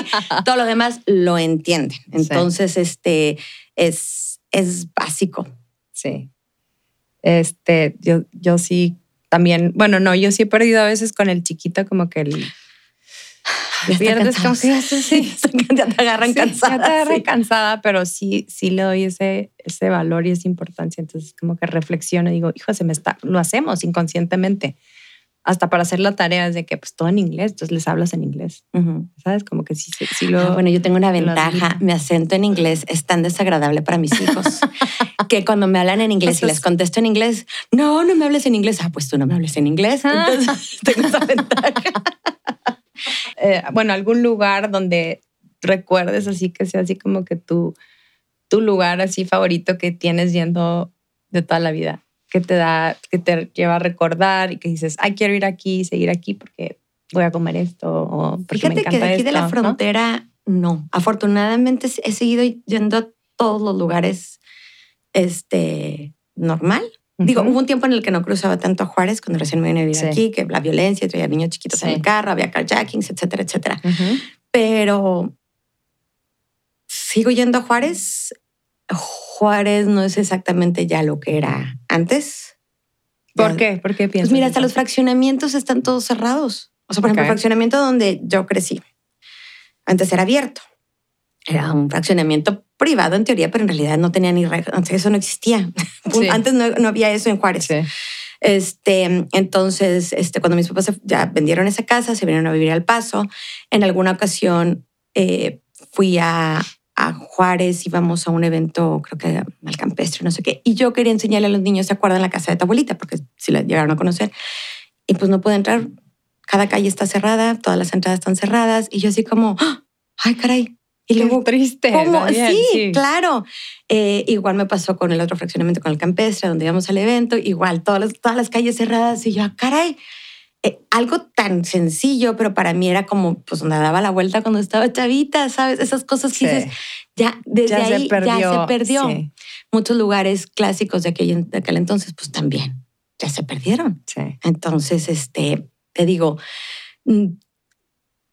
todo lo demás lo entienden. Entonces, este es, es básico. Sí. Este, yo, yo sí también, bueno, no, yo sí he perdido a veces con el chiquito como que el... Ya pierdes como que ya cansado. sí, (laughs) ya te agarran Sí, cansada. Ya te agarra sí. cansada, pero sí, sí le doy ese, ese valor y esa importancia. Entonces, como que reflexiono y digo, hijo, se me está, lo hacemos inconscientemente. Hasta para hacer la tarea es de que, pues todo en inglés, entonces les hablas en inglés. ¿sabes? Como que sí, sí, sí lo. Ah, bueno, yo tengo una ventaja. Mi acento en inglés es tan desagradable para mis hijos (laughs) que cuando me hablan en inglés y les contesto en inglés, no, no me hables en inglés. Ah, pues tú no me hables en inglés. Ah. Entonces (laughs) tengo esa ventaja. (laughs) eh, bueno, algún lugar donde recuerdes así que sea así como que tu, tu lugar así favorito que tienes yendo de toda la vida, que te da, que te lleva a recordar y que dices, ay, quiero ir aquí, seguir aquí porque voy a comer esto o porque me Fíjate que encanta de aquí de la frontera, ¿no? Afortunadamente he seguido yendo a todos los lugares este, normal. Digo, hubo un tiempo en el que no cruzaba tanto a Juárez cuando recién me vine a vivir Sí. aquí, que la violencia, traía niños chiquitos en Sí. el carro, había carjackings, etcétera, etcétera. Ujú. Pero sigo yendo a Juárez. Juárez no es exactamente ya lo que era antes. ¿Por Ya- qué? ¿Por qué piensas? Pues mira, hasta eso? los fraccionamientos están todos cerrados. O sea, por ejemplo, el fraccionamiento donde yo crecí, antes era abierto. Era un fraccionamiento privado en teoría, pero en realidad no tenía ni reglas. Antes eso no existía. (laughs) Sí. Antes no, no había eso en Juárez. Sí. Este, entonces, este, cuando mis papás ya vendieron esa casa, se vinieron a vivir al Paso. En alguna ocasión eh, fui a, a Juárez, íbamos a un evento, creo que al campestre, no sé qué, y yo quería enseñarle a los niños, ¿se acuerdan la casa de tu abuelita? Porque si la llegaron a conocer. Y pues no pude entrar. Cada calle está cerrada, todas las entradas están cerradas. Y yo así como, ¡ah! ¡ay, caray! Y Qué luego, triste. ¿Cómo? también, Sí, claro. Eh, igual me pasó con el otro fraccionamiento, con el campestre, donde íbamos al evento. Igual, todas las, todas las calles cerradas. Y yo, ah, caray, eh, algo tan sencillo, pero para mí era como, pues, donde daba la vuelta cuando estaba chavita, ¿sabes? Esas cosas que Sí. dices, ya, desde Ya se ahí perdió, ya se perdió. sí. Muchos lugares clásicos de aquel, de aquel entonces, pues también, ya se perdieron. Sí. Entonces, este, te digo, mm,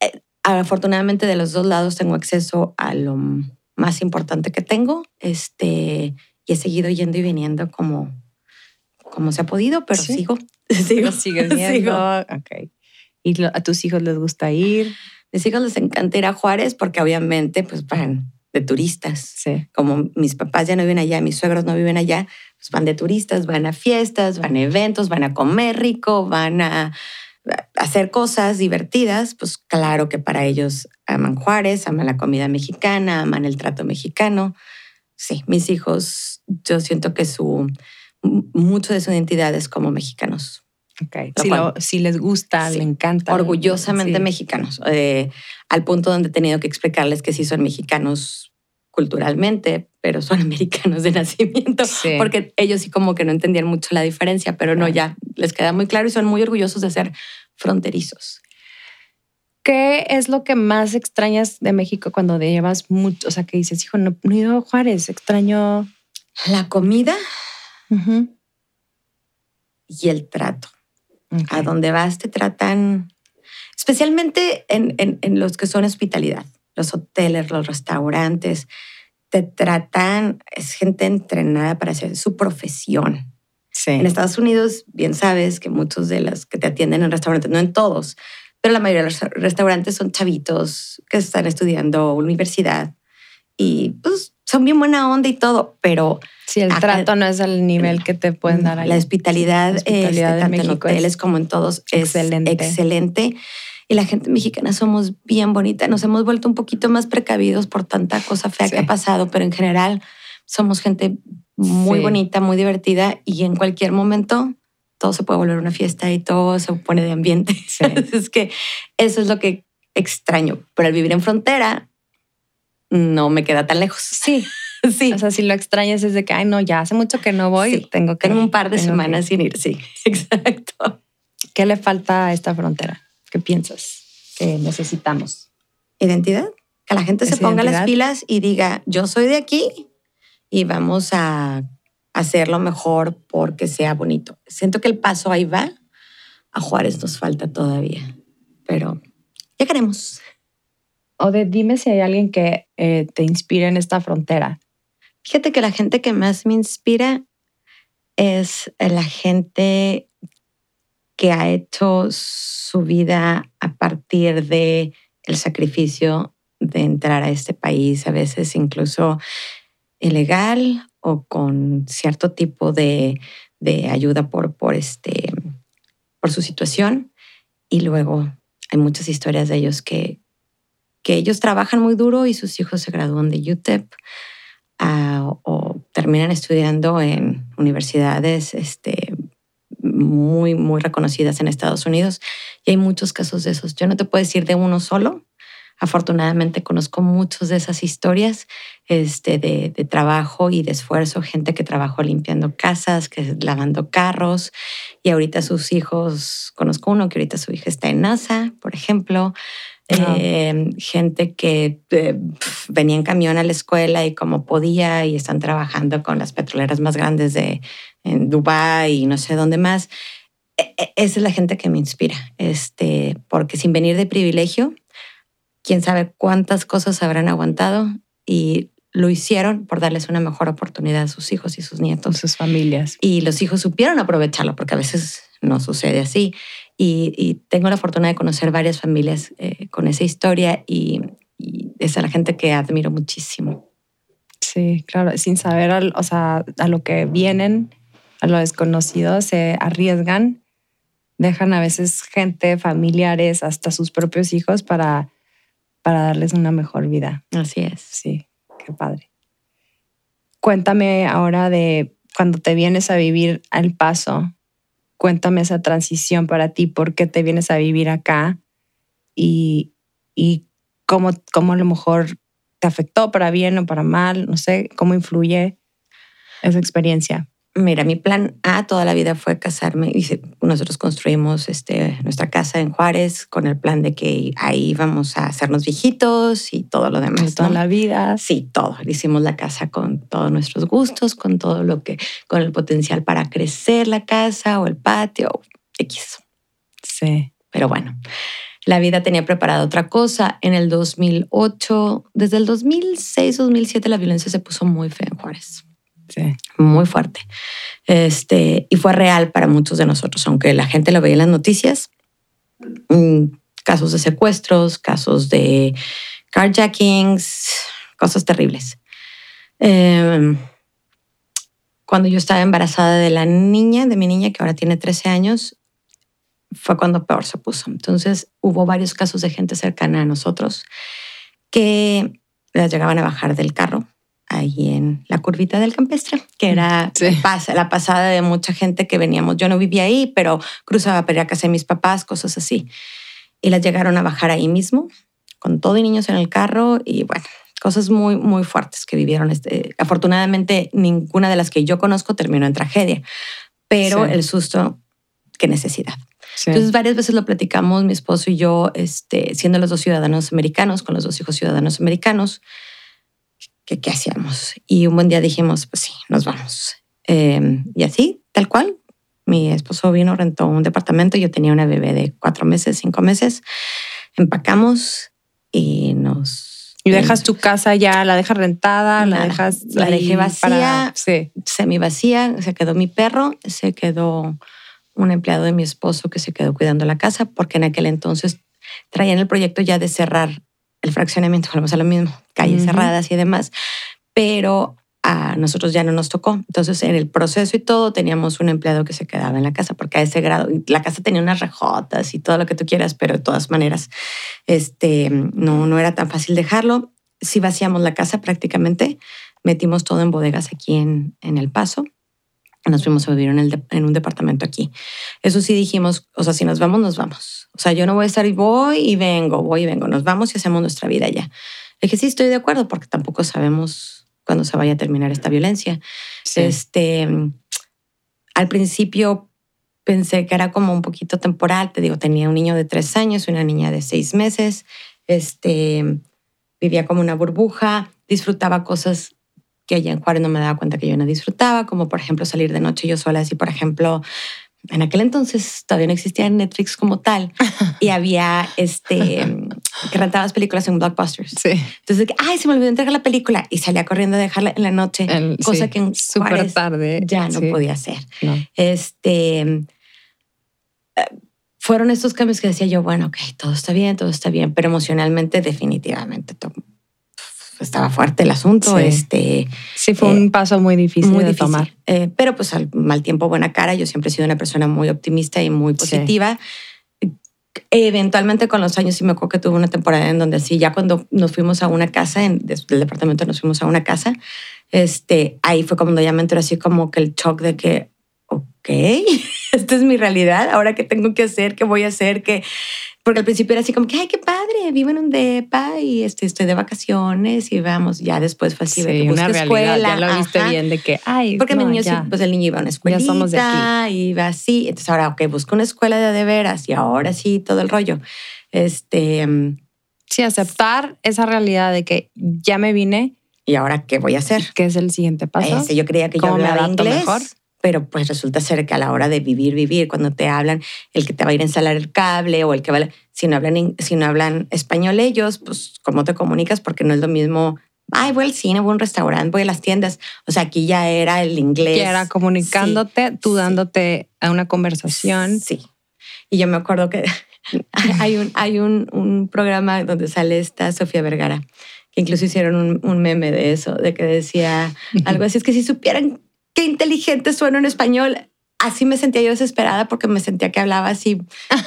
eh, afortunadamente de los dos lados tengo acceso a lo más importante que tengo, este, y he seguido yendo y viniendo como, como se ha podido, pero sigo, (laughs) sigo, Lo sigues (laughs) viendo. Ok. ¿Y lo- a tus hijos les gusta ir? Mis hijos les encanta ir a Juárez porque obviamente pues van de turistas. Sí. Como mis papás ya no viven allá, mis suegros no viven allá, pues van de turistas, van a fiestas, van a eventos, van a comer rico, van a a hacer cosas divertidas, pues claro que para ellos aman Juárez, aman la comida mexicana, aman el trato mexicano. Sí, mis hijos, yo siento que su mucho de su identidad es como mexicanos, Ok. Lo Si, cual- lo- si les gusta, Sí. le encanta. orgullosamente Sí. mexicanos, eh, al punto donde he tenido que explicarles que sí son mexicanos culturalmente, pero son (laughs) americanos de nacimiento, Sí. porque ellos sí como que no entendían mucho la diferencia, pero no, ya les queda muy claro y son muy orgullosos de ser fronterizos. ¿Qué es lo que más extrañas de México cuando te llevas mucho? O sea, que dices, hijo, no, no he ido a Juárez, extraño. La comida y el trato. Ok. A donde vas te tratan, especialmente en, en- en los que son hospitalidad, los hoteles, los restaurantes. te tratan, es gente entrenada para hacer su profesión. Sí. En Estados Unidos, bien sabes que muchos de los que te atienden en restaurantes, no en todos, pero la mayoría de los restaurantes son chavitos que están estudiando universidad y pues son bien buena onda y todo, pero Sí, el Acá- trato no es al nivel que te pueden dar ahí. la hospitalidad, La hospitalidad este, en tanto en México hoteles es como en todos es excelente. excelente. Y la gente mexicana somos bien bonita. Nos hemos vuelto un poquito más precavidos por tanta cosa fea Sí. que ha pasado, pero en general somos gente muy Sí. bonita, muy divertida y en cualquier momento todo se puede volver una fiesta y todo se pone de ambiente. Sí. (laughs) es que eso es lo que extraño. Pero al vivir en frontera no me queda tan lejos. Sí, (laughs) Sí. o sea, si lo extrañas es de que, ay, no, ya hace mucho que no voy, Sí. tengo que... Tengo un par de que- semanas sin ir, sí, (laughs) exacto. ¿Qué le falta a esta frontera? ¿Qué piensas que necesitamos? Identidad. Que la gente se ¿Es ponga las pilas y diga, yo soy de aquí y vamos a hacerlo mejor porque sea bonito. Siento que el paso ahí va. A Juárez nos falta todavía, pero ya queremos. O de dime si hay alguien que eh, te inspire en esta frontera. Fíjate que la gente que más me inspira es la gente que ha hecho su vida a partir de el sacrificio de entrar a este país, a veces incluso ilegal o con cierto tipo de, de ayuda por, por, este, por su situación. Y luego hay muchas historias de ellos que, que ellos trabajan muy duro y sus hijos se gradúan de UTEP ah, o terminan estudiando en universidades este, muy, muy reconocidas en Estados Unidos. Y hay muchos casos de esos. Yo no te puedo decir de uno solo. Afortunadamente conozco muchos de esas historias este, de, de trabajo y de esfuerzo, gente que trabajó limpiando casas, que lavando carros, y ahorita sus hijos, conozco uno que ahorita su hija está en NASA, por ejemplo, Eh, gente que eh, venía en camión a la escuela y como podía y están trabajando con las petroleras más grandes de en Dubái y no sé dónde más. E- e- Esa es la gente que me inspira, este, porque sin venir de privilegio, quién sabe cuántas cosas habrán aguantado y lo hicieron por darles una mejor oportunidad a sus hijos y sus nietos. sus familias. Y los hijos supieron aprovecharlo, porque a veces no sucede así. Y, y tengo la fortuna de conocer varias familias eh, con esa historia y, y es a la gente que admiro muchísimo. Sí, claro, sin saber, al- o sea, a lo que vienen, a lo desconocido, se arriesgan, dejan a veces gente, familiares, hasta sus propios hijos para, para darles una mejor vida. Así es. Sí, qué padre. Cuéntame ahora de cuando te vienes a vivir al paso, cuéntame esa transición para ti, por qué te vienes a vivir acá y, y cómo, cómo a lo mejor te afectó para bien o para mal, no sé, cómo influye esa experiencia. Mira, mi plan A toda la vida fue casarme y nosotros construimos este, nuestra casa en Juárez con el plan de que ahí íbamos a hacernos viejitos y todo lo De demás. toda ¿no? la vida. Sí, todo. Hicimos la casa con todos nuestros gustos, con todo lo que, con el potencial para crecer la casa o el patio, X. Sí. Pero bueno, la vida tenía preparada otra cosa. En el 2008, desde el 2006, 2007, la violencia se puso muy fea en Juárez, Muy fuerte. Este, y fue real para muchos de nosotros, aunque la gente lo veía en las noticias. Mm, Casos de secuestros, casos de carjackings, cosas terribles. Eh, cuando yo estaba embarazada de la niña, de mi niña, que ahora tiene 13 años, fue cuando peor se puso. Entonces hubo varios casos de gente cercana a nosotros que las llegaban a bajar del carro ahí en la curvita del campestre, que era (laughs) Sí. la pasada de mucha gente que veníamos. Yo no vivía ahí, pero cruzaba para ir a casa de mis papás, cosas así. Y las llegaron a bajar ahí mismo, con todo y niños en el carro y bueno, cosas muy, muy fuertes que vivieron. Este, afortunadamente, ninguna de las que yo conozco terminó en tragedia, pero Sí. el susto, qué necesidad. Sí. Entonces, varias veces lo platicamos mi esposo y yo, este, siendo los dos ciudadanos americanos, con los dos hijos ciudadanos americanos, que qué hacíamos. Y un buen día dijimos, pues sí, nos vamos. Eh, y así, tal cual, mi esposo vino, rentó un departamento, yo tenía una bebé de cuatro meses, cinco meses, empacamos y nos ¿Y dejas tu casa ya, la dejas rentada, la dejas La dejé vacía. para- Sí. semi vacía, se quedó mi perro, se quedó un empleado de mi esposo que se quedó cuidando la casa, porque en aquel entonces traían el proyecto ya de cerrar el fraccionamiento, volvemos a lo mismo, calles cerradas y demás, pero a nosotros ya no nos tocó. Entonces, en el proceso y todo, teníamos un empleado que se quedaba en la casa, porque a ese grado, la casa tenía unas rejotas y todo lo que tú quieras, pero de todas maneras, este, no, no era tan fácil dejarlo. Si vaciamos la casa prácticamente, metimos todo en bodegas aquí en, en El Paso. Nos fuimos a vivir en, el de- en un departamento aquí. Eso sí dijimos, o sea, si nos vamos, nos vamos. O sea, yo no voy a estar y voy y vengo, voy y vengo. Nos vamos y hacemos nuestra vida ya. Le dije, sí, estoy de acuerdo, porque tampoco sabemos cuándo se vaya a terminar esta violencia. Sí. Este, al principio pensé que era como un poquito temporal. Te digo, tenía un niño de tres años, una niña de seis meses. Este, vivía como una burbuja, disfrutaba cosas que allá en Juárez no me daba cuenta que yo no disfrutaba, como por ejemplo salir de noche yo sola, así por ejemplo, en aquel entonces todavía no existía Netflix como tal (laughs) y había este que rentabas películas en blockbusters. Sí. Entonces, ay, se me olvidó entregar la película y salía corriendo a dejarla en la noche, El- cosa sí, que en Juárez tarde. ya no sí. podía hacer. No. Este, eh, fueron estos cambios que decía yo, bueno, ok, todo está bien, todo está bien, pero emocionalmente definitivamente estaba fuerte el asunto, Sí. este, Sí, fue Eh, un paso muy difícil muy de difícil. tomar. Eh, pero pues al mal tiempo, buena cara, yo siempre he sido una persona muy optimista y muy Sí. positiva. Eventualmente con los años sí me acuerdo que tuve una temporada en donde sí, ya cuando nos fuimos a una casa, en, del departamento nos fuimos a una casa, este, ahí fue cuando ya me entró así como que el shock de que, ok, (laughs) esta es mi realidad, ahora qué tengo que hacer, qué voy a hacer, qué... Porque al principio era así como que, ay, qué padre, vivo en un depa y este, estoy de vacaciones y vamos, ya después fue así, de que Sí, una realidad. escuela. ya lo viste ajá. bien de que, ay, Porque no, mi niño, sí, ya. pues el niño iba a una escuelita, somos de aquí. iba así. Entonces ahora, ok, busco una escuela de de veras y ahora sí, todo el rollo. Este, mm, Sí, aceptar esa realidad de que ya me vine, ¿y ahora qué voy a hacer? que es el siguiente paso. Este, yo creía que yo ¿Cómo me hablaba adapto inglés, mejor? Pero pues resulta ser que a la hora de vivir, vivir, cuando te hablan, el que te va a ir a instalar el cable o el que va a... Si no hablan, si no hablan español ellos, pues cómo te comunicas, porque no es lo mismo... Ay, voy al cine, voy a un restaurante, voy a las tiendas. O sea, aquí ya era el inglés. Que era comunicándote, tú sí. dándote a una conversación. Sí. Y yo me acuerdo que (laughs) hay un, hay un, un programa donde sale esta Sofía Vergara, que incluso hicieron un, un meme de eso, de que decía algo así, es que si supieran qué inteligente sueno en español, así me sentía yo desesperada porque me sentía que hablaba así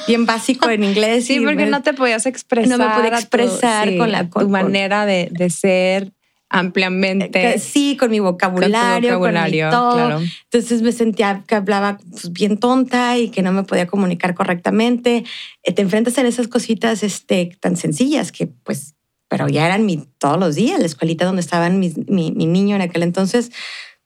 bien (laughs) básico en inglés. Sí, y porque me- no te podías expresar. No me podía a tu- expresar sí, con la- tu con- con- manera de, de ser ampliamente. que sí, con mi vocabulario, con, mi vocabulario, todo. claro. Entonces me sentía que hablaba pues, bien tonta y que no me podía comunicar correctamente. Eh, Te enfrentas en esas cositas este, tan sencillas que pues, pero ya eran mi, todos los días, la escuelita donde estaban mis- mi, mi niño en aquel entonces.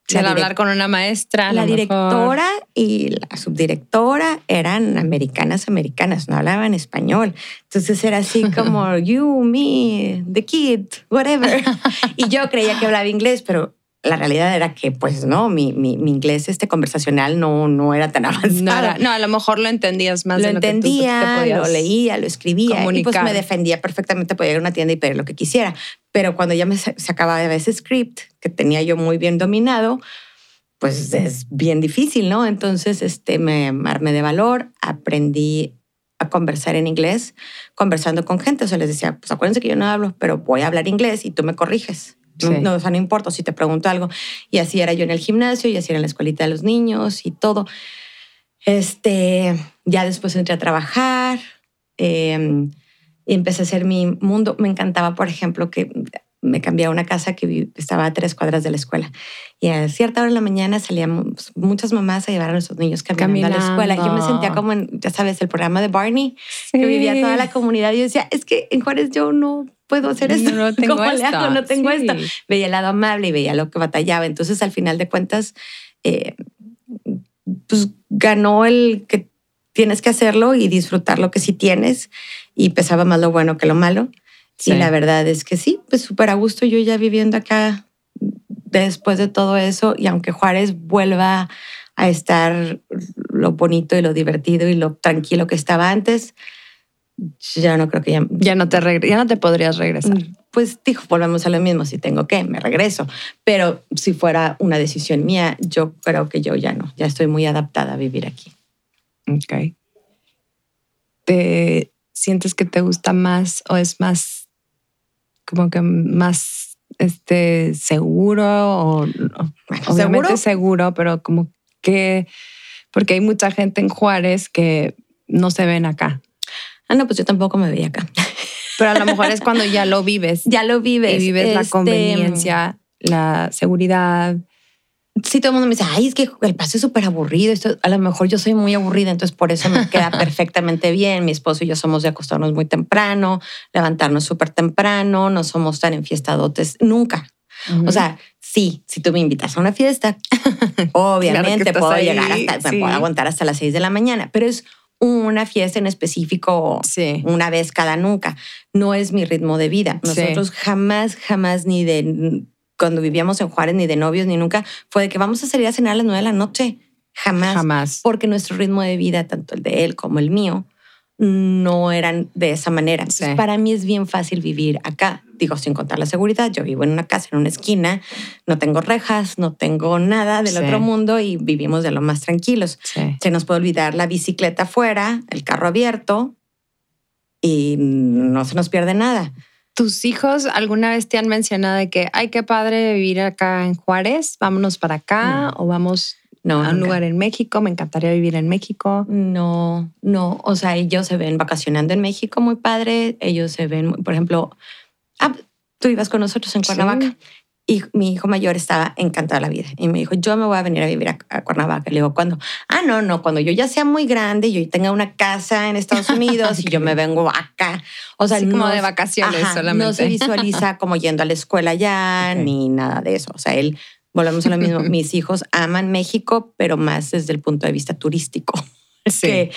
Sí, al hablar con una maestra. la lo mejor. directora y la subdirectora eran americanas, americanas, no hablaban español. Entonces era así (laughs) como you, me, the kid, whatever. (laughs) y yo creía que hablaba inglés, pero la realidad era que, pues no, mi, mi, mi inglés este conversacional no, no era tan (laughs) avanzado. No, no, a lo mejor lo entendías más lo de lo que tú te entendía, lo leía, lo escribía y pues comunicar. me defendía perfectamente, podía ir a una tienda y pedir lo que quisiera. Pero cuando ya me sa- sacaba de ese script que tenía yo muy bien dominado, pues es bien difícil, ¿no? Entonces este, me armé de valor, aprendí a conversar en inglés, conversando con gente. O sea, les decía, pues acuérdense que yo no hablo, pero voy a hablar inglés y tú me corriges. No, Sí. no, o sea, no importa si te pregunto algo. Y así era yo en el gimnasio y así era en la escuelita de los niños y todo. Este, ya después entré a trabajar eh, y empecé a hacer mi mundo. Me encantaba, por ejemplo, que me cambié a una casa que estaba a tres cuadras de la escuela. Y a cierta hora de la mañana salíamos muchas mamás a llevar a nuestros niños caminando, a la escuela. Yo me sentía como en, ya sabes, el programa de Barney, que vivía toda la comunidad. Y yo decía, es que en Juárez yo no puedo hacer esto. No (laughs) tengo ¿Cómo le hago? esto. No tengo Sí. esto veía el lado amable y veía lo que batallaba. Entonces, al final de cuentas, eh, pues ganó el que tienes que hacerlo y disfrutar lo que sí tienes y pesaba más lo bueno que lo malo. Sí. Y la verdad es que sí, pues súper a gusto yo ya viviendo acá después de todo eso y aunque Juárez vuelva a estar lo bonito y lo divertido y lo tranquilo que estaba antes, ya no creo que ya... Ya no te ya no te podrías regresar. pues dijo, volvemos a lo mismo, si tengo que, me regreso. Pero si fuera una decisión mía, yo creo que yo ya no, ya estoy muy adaptada a vivir aquí. Ok. ¿Te sientes que te gusta más o es más como que más este seguro o obviamente seguro, pero como que porque hay mucha gente en Juárez que no se ven acá. Ah, no, pues yo tampoco me veía acá. (laughs) Pero a lo mejor es cuando ya lo vives. Ya lo vives. Y vives la este, conveniencia, la seguridad. Sí, todo el mundo me dice, ay, es que el paso es súper aburrido. Esto, a lo mejor yo soy muy aburrida, entonces por eso me queda (laughs) perfectamente bien. Mi esposo y yo somos de acostarnos muy temprano, levantarnos súper temprano, no somos tan enfiestadotes nunca. O sea, sí, si tú me invitas a una fiesta, (laughs) obviamente puedo llegar hasta, me puedo aguantar hasta las seis de la mañana, pero es una fiesta en específico una vez cada nunca. No es mi ritmo de vida. Nosotros jamás, jamás ni de cuando vivíamos en Juárez, ni de novios, ni nunca, fue de que vamos a salir a cenar a las nueve de la noche. Jamás. Jamás. Porque nuestro ritmo de vida, tanto el de él como el mío, no eran de esa manera. para mí es bien fácil vivir acá. Digo, sin contar la seguridad, yo vivo en una casa, en una esquina, no tengo rejas, no tengo nada del otro mundo y vivimos de lo más tranquilos. Se nos puede olvidar la bicicleta afuera, el carro abierto y no se nos pierde nada. ¿Tus hijos alguna vez te han mencionado de que, ay, qué padre vivir acá en Juárez, vámonos para acá o vamos no, a un lugar en México, me encantaría vivir en México. No, no, o sea, ellos se ven vacacionando en México muy padre, ellos se ven, por ejemplo, ah, tú ibas con nosotros en Cuernavaca. Y mi hijo mayor estaba encantado de la vida. Y me dijo, yo me voy a venir a vivir a, Cuernavaca. Le digo, ¿cuándo? Ah, no, no, cuando yo ya sea muy grande, yo tenga una casa en Estados Unidos y yo me (laughs) vengo acá. O sea, no, como de vacaciones solamente. No se visualiza como yendo a la escuela ya, (laughs) ni nada de eso. O sea, él volvemos a lo mismo. (laughs) Mis hijos aman México, pero más desde el punto de vista turístico (laughs) que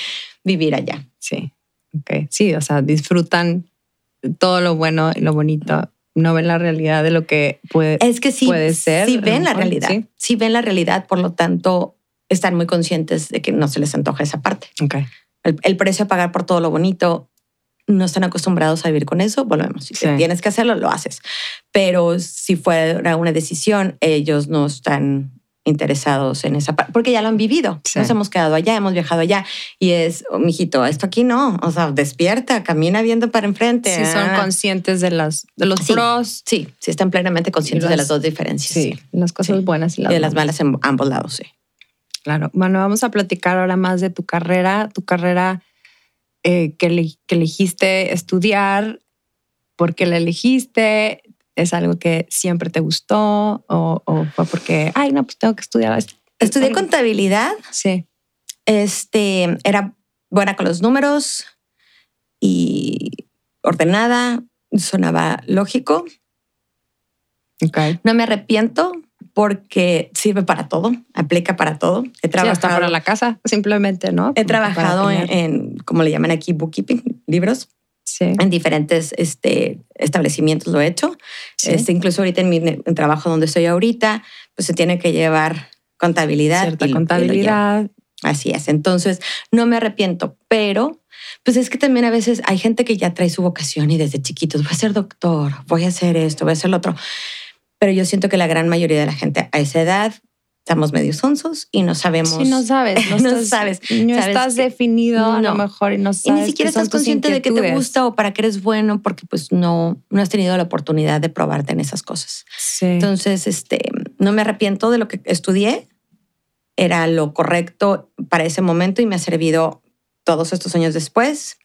vivir allá. Sí. Okay. Sí, o sea, disfrutan todo lo bueno y lo bonito. No ven la realidad de lo que puede, es que sí, puede ser. Sí ven la realidad. ¿sí? ven la realidad, por lo tanto, están muy conscientes de que no se les antoja esa parte. Okay. El, el precio a pagar por todo lo bonito no están acostumbrados a vivir con eso, volvemos. Si tienes que hacerlo, lo haces. Pero si fuera una decisión, ellos no están interesados en esa parte, porque ya lo han vivido. Nos hemos quedado allá, hemos viajado allá y es, oh, mijito, esto aquí no, o sea, despierta, camina viendo para enfrente. Sí, son ah. conscientes de, las, de los pros. Sí, sí, están plenamente conscientes de las dos diferencias. Sí, las cosas buenas y las, y de las malas en ambos lados, sí. Claro. Bueno, vamos a platicar ahora más de tu carrera. Tu carrera eh, que, elegiste estudiar, por qué la elegiste, es algo que siempre te gustó o, fue porque, ay, no, pues tengo que estudiar. Estudié contabilidad. Sí. Este, era buena con los números y ordenada, sonaba lógico. Okay. No me arrepiento porque sirve para todo, aplica para todo. He trabajado hasta para la casa, simplemente, ¿no? He trabajado en, como le llaman aquí, bookkeeping, libros. Sí. En diferentes este, establecimientos lo he hecho. Este, incluso ahorita en mi trabajo donde estoy ahorita, pues se tiene que llevar contabilidad. Cierta contabilidad. Así es. Entonces, no me arrepiento, pero pues es que también a veces hay gente que ya trae su vocación y desde chiquitos, voy a ser doctor, voy a hacer esto, voy a hacer lo otro pero yo siento que la gran mayoría de la gente a esa edad estamos medio sonsos y no sabemos. Sí, no sabes, (laughs) no, estás, sabes. No estás definido a lo mejor y no sabes. Y ni siquiera estás consciente de que te gusta o para qué eres bueno porque pues no, no has tenido la oportunidad de probarte en esas cosas. Sí. Entonces, este, no me arrepiento de lo que estudié. Era lo correcto para ese momento y me ha servido todos estos años después.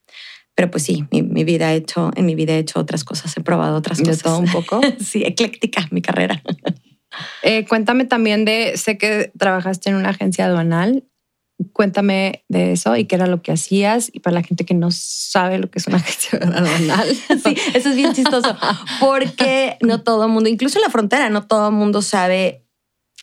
Pero pues sí, mi, vida ha hecho, en mi vida he hecho otras cosas, he probado otras cosas. Todo un poco. (laughs) sí, ecléctica mi carrera. (laughs) Eh, cuéntame también de, sé que trabajaste en una agencia aduanal. Cuéntame de eso y qué era lo que hacías. Y para la gente que no sabe lo que es una (laughs) agencia aduanal. sí, eso es bien chistoso. Porque no todo el mundo, incluso en la frontera, no todo el mundo sabe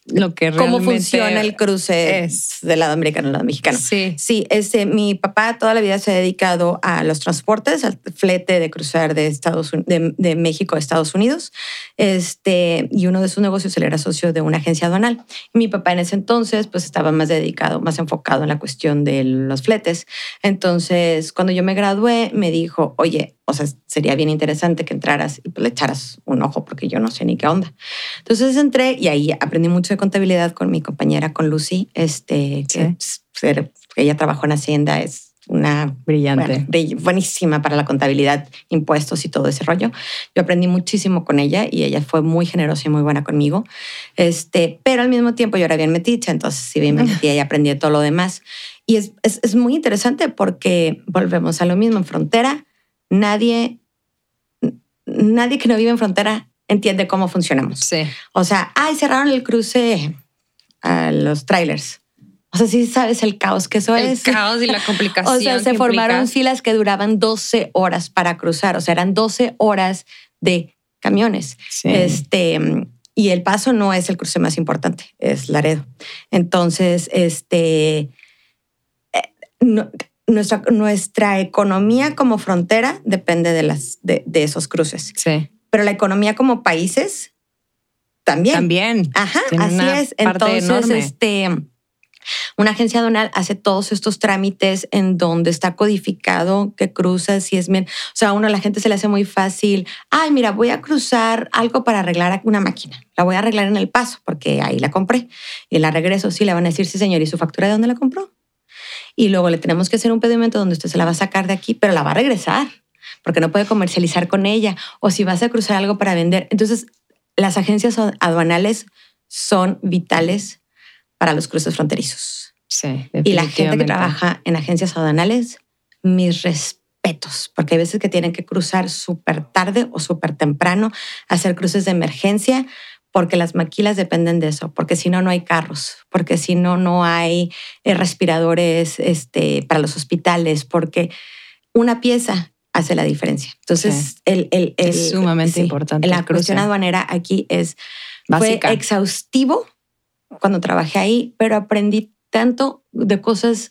lo que cómo realmente funciona el cruce es. del lado americano al lado mexicano. Sí. Sí, este, mi papá toda la vida se ha dedicado a los transportes, al flete de cruzar de, Estados, de, de México a Estados Unidos. Este, y uno de sus negocios, él era socio de una agencia aduanal. Y mi papá en ese entonces, pues estaba más dedicado, más enfocado en la cuestión de los fletes. Entonces, cuando yo me gradué, me dijo, oye, o sea, sería bien interesante que entraras y pues, le echaras un ojo, porque yo no sé ni qué onda. Entonces entré y ahí aprendí mucho de contabilidad con mi compañera, con Lucy, este, que ser- ella trabajó en Hacienda, es una Brillante. bueno, buenísima para la contabilidad, impuestos y todo ese rollo. Yo aprendí muchísimo con ella y ella fue muy generosa y muy buena conmigo. Este, pero al mismo tiempo yo era bien meticha, entonces sí bien me metía y aprendí todo lo demás. Y es, es, es muy interesante porque volvemos a lo mismo en frontera. Nadie, nadie que no vive en frontera entiende cómo funcionamos. Sí. O sea, ay, cerraron el cruce a los trailers. O sea, sí sabes el caos que eso El es. caos y la complicación. (laughs) O sea, se formaron implica. filas que duraban 12 horas para cruzar. O sea, eran 12 horas de camiones. Sí. Este, y el paso no es el cruce más importante, es Laredo. Entonces, este, eh, no- nuestra, nuestra economía como frontera depende de, las, de, de esos cruces. Sí. Pero la economía como países también. También. Ajá, Tiene así es. Entonces, enorme. este, una agencia aduanal hace todos estos trámites en donde está codificado que cruzas y es bien. O sea, a uno a la gente se le hace muy fácil. Ay, mira, voy a cruzar algo para arreglar una máquina. La voy a arreglar en el paso porque ahí la compré. Y la regreso, sí, le van a decir, sí, señor, ¿y su factura de dónde la compró? Y luego le tenemos que hacer un pedimento donde usted se la va a sacar de aquí, pero la va a regresar porque no puede comercializar con ella. O si vas a cruzar algo para vender. Entonces, las agencias aduanales son vitales para los cruces fronterizos. Sí. Y la gente que trabaja en agencias aduanales, mis respetos, porque hay veces que tienen que cruzar súper tarde o súper temprano, hacer cruces de emergencia, porque las maquilas dependen de eso, porque si no, no hay carros, porque si no, no hay eh, respiradores este, para los hospitales, porque una pieza hace la diferencia. Entonces, el, el, el- Es sumamente importante La cuestión aduanera aquí es Básica. fue exhaustivo cuando trabajé ahí, pero aprendí tanto de cosas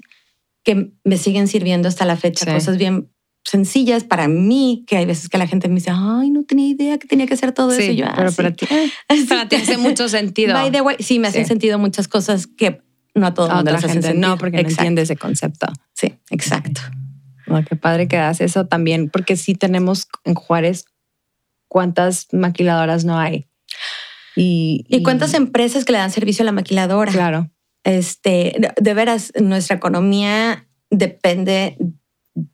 que me siguen sirviendo hasta la fecha, Sí. cosas bien sencillas para mí, que hay veces que la gente me dice, ay, no tenía idea que tenía que hacer todo eso. Sí, Y yo, "Ah, pero sí". para ti, (laughs) Sí. para ti hace mucho sentido. By the way, sí, me hacen Sí. sentido muchas cosas que no a todo el mundo otra gente sentido. no, porque no Exacto. entiende ese concepto. Sí, exacto. No, qué padre que das eso también, porque sí tenemos en Juárez cuántas maquiladoras no hay. Y, ¿Y cuántas empresas que le dan servicio a la maquiladora? Claro. Este, de- de veras, nuestra economía depende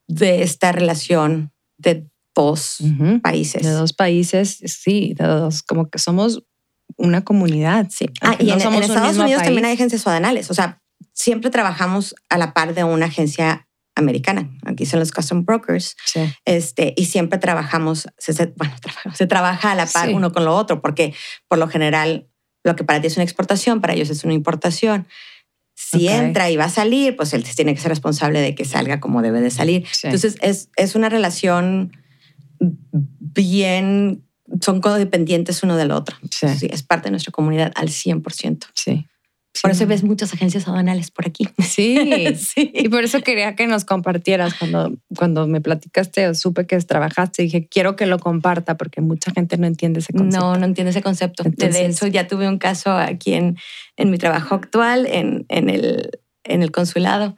de esta relación de dos países. De dos países, sí, de dos, como que somos una comunidad. Sí. Ah, y no en, somos Estados Unidos también país. hay agencias aduanales. O sea, siempre trabajamos a la par de una agencia americana. Aquí son los custom brokers. Sí. Este, y siempre trabajamos, se, se- bueno, (laughs) se trabaja a la par Sí. uno con lo otro, porque por lo general lo que para ti es una exportación, para ellos es una importación. Si entra y va a salir, pues él tiene que ser responsable de que salga como debe de salir. Sí. Entonces es, es una relación bien, son codependientes uno del otro. Sí. Sí, es parte de nuestra comunidad al 100%. Sí. Por Sí. eso ves muchas agencias aduanales por aquí. (laughs) Sí. sí. Y por eso quería que nos compartieras cuando, cuando me platicaste o supe que trabajaste. Dije, quiero que lo comparta porque mucha gente no entiende ese concepto. No, no entiende ese concepto. De- de Entonces- hecho, ya tuve un caso aquí en, en mi trabajo actual, en, en, el, en el consulado.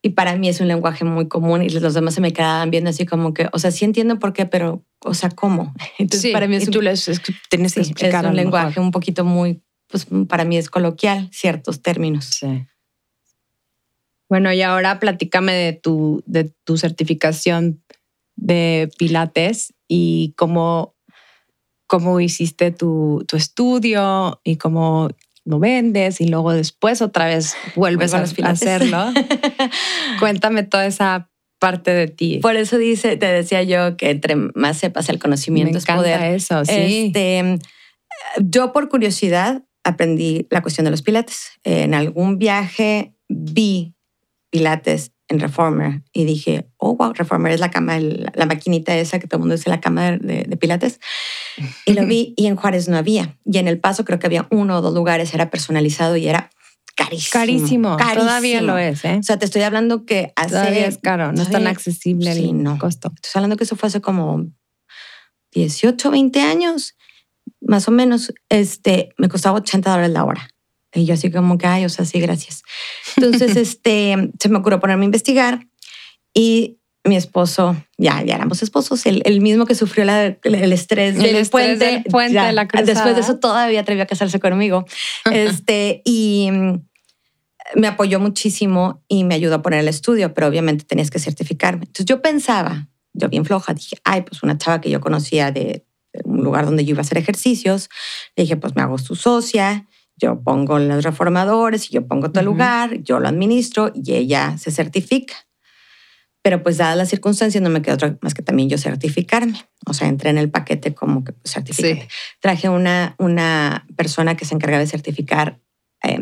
Y para mí es un lenguaje muy común y los demás se me quedaban viendo así como que, o sea, sí entiendo por qué, pero, o sea, ¿cómo? (laughs) Entonces, Sí, para mí es y un, tú les tienes que sí, explicar es a un lenguaje mejor. un poquito muy, pues para mí es coloquial, ciertos términos. Sí. Bueno, y ahora platícame de tu, de tu certificación de Pilates y cómo, cómo hiciste tu, tu estudio y cómo lo vendes y luego después otra vez vuelves a a, hacerlo. (laughs) Cuéntame toda esa parte de ti. Por eso dice, te decía yo que entre más sepas el conocimiento Me es poder. eso, sí. Este, yo por curiosidad aprendí la cuestión de los pilates. En algún viaje vi pilates en Reformer y dije, oh, wow, Reformer es la cama, la, maquinita esa que todo el mundo dice, la cama de, de, pilates. Y lo vi y en Juárez no había. Y en El Paso creo que había uno o dos lugares, era personalizado y era carísimo. Carísimo. Todavía lo es, ¿eh? O sea, te estoy hablando que hace... Todavía es caro, no es tan accesible el no. costo. Estoy hablando que eso fue hace como 18, 20 años, más o menos. Este, me costaba 80 dólares la hora. Y yo así como que, ay, o sea, sí, gracias. Entonces, (laughs) este, se me ocurrió ponerme a investigar y mi esposo, ya, ya éramos esposos, el, mismo que sufrió el estrés del puente, puente de la después de eso todavía atrevió a casarse conmigo. (laughs) este, y mm, me apoyó muchísimo y me ayudó a poner el estudio, pero obviamente tenías que certificarme. Entonces yo pensaba, yo bien floja, dije, ay, pues una chava que yo conocía de, un lugar donde yo iba a hacer ejercicios, le dije, pues me hago su socia, yo pongo los reformadores y yo pongo todo el lugar, yo lo administro y ella se certifica. Pero pues dadas las circunstancias no me quedó otra más que también yo certificarme. O sea, entré en el paquete como que pues, Traje una, una persona que se encarga de certificar eh,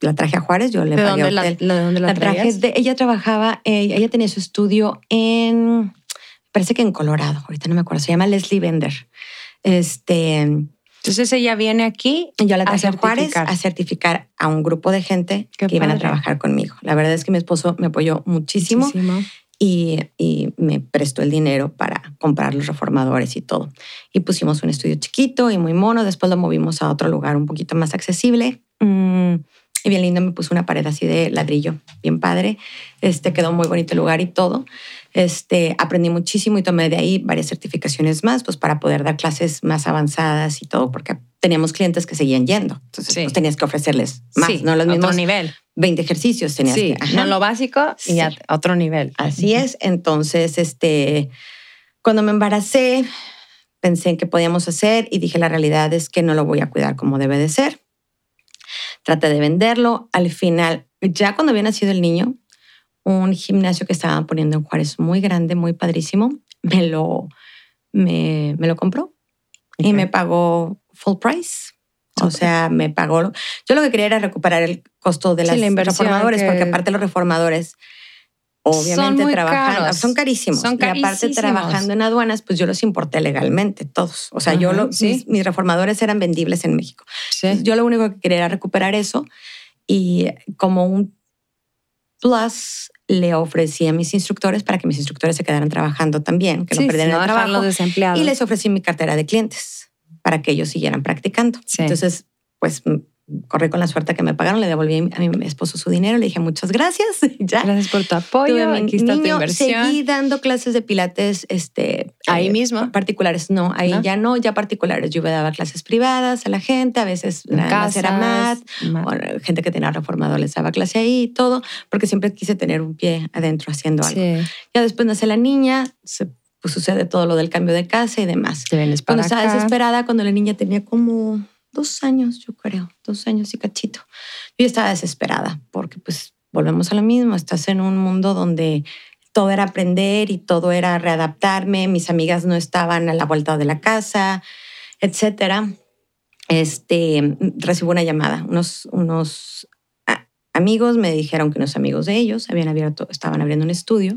la traje a Juárez, yo le ¿De dónde la, ¿De dónde la, traje de, ella trabajaba, eh, ella tenía su estudio en, parece que en Colorado, ahorita no me acuerdo, se llama Leslie Bender. Este, entonces ella viene aquí. Yo la traje a, Juárez a certificar a un grupo de gente que iban a trabajar conmigo. La verdad es que mi esposo me apoyó muchísimo, Y, y, me prestó el dinero para comprar los reformadores y todo. Y pusimos un estudio chiquito y muy mono. Después lo movimos a otro lugar un poquito más accesible. Mm, y bien lindo, me puso una pared así de ladrillo, bien padre. Este quedó muy bonito el lugar y todo. Este, aprendí muchísimo y tomé de ahí varias certificaciones más, pues para poder dar clases más avanzadas y todo, porque teníamos clientes que seguían yendo. Entonces, pues, tenías que ofrecerles más, no los mismos. Otro nivel. 20 ejercicios tenías sí, que. No lo básico y a otro nivel. Así es. Entonces, este, cuando me embaracé, pensé en qué podíamos hacer y dije, la realidad es que no lo voy a cuidar como debe de ser. Traté de venderlo. Al final, ya cuando había nacido el niño, un gimnasio que estaban poniendo en Juárez muy grande, muy padrísimo, me lo, me, me lo compró y me pagó full price. O sea, me pagó. Yo lo que quería era recuperar el costo de las reformadores, porque aparte los reformadores, obviamente trabajan, son carísimos. Son y aparte trabajando en aduanas, pues yo los importé legalmente, todos. O sea, yo lo, mis, mis, reformadores eran vendibles en México. Yo lo único que quería era recuperar eso y como un plus le ofrecí a mis instructores para que mis instructores se quedaran trabajando también, que no perdieran el trabajo. desempleados. Y les ofrecí mi cartera de clientes para que ellos siguieran practicando. Entonces, pues corrí con la suerte que me pagaron, le devolví a mi esposo su dinero, le dije muchas gracias. (laughs) ya. Gracias por tu apoyo, aquí está tu inversión. Seguí dando clases de pilates este, ahí eh, mismo. Particulares, no, ahí ya no, ya particulares. Yo daba clases privadas a la gente, a veces nada era más, gente que tenía reformado les daba clase ahí y todo, porque siempre quise tener un pie adentro haciendo algo. Ya después nace la niña, se pues, sucede todo lo del cambio de casa y demás. cuando estaba desesperada, cuando la niña tenía como dos años, yo creo, dos años y cachito. Yo estaba desesperada porque pues volvemos a lo mismo, estás en un mundo donde todo era aprender y todo era readaptarme, mis amigas no estaban a la vuelta de la casa, etcétera. Este, recibo una llamada, unos, unos amigos me dijeron que unos amigos de ellos habían abierto, estaban abriendo un estudio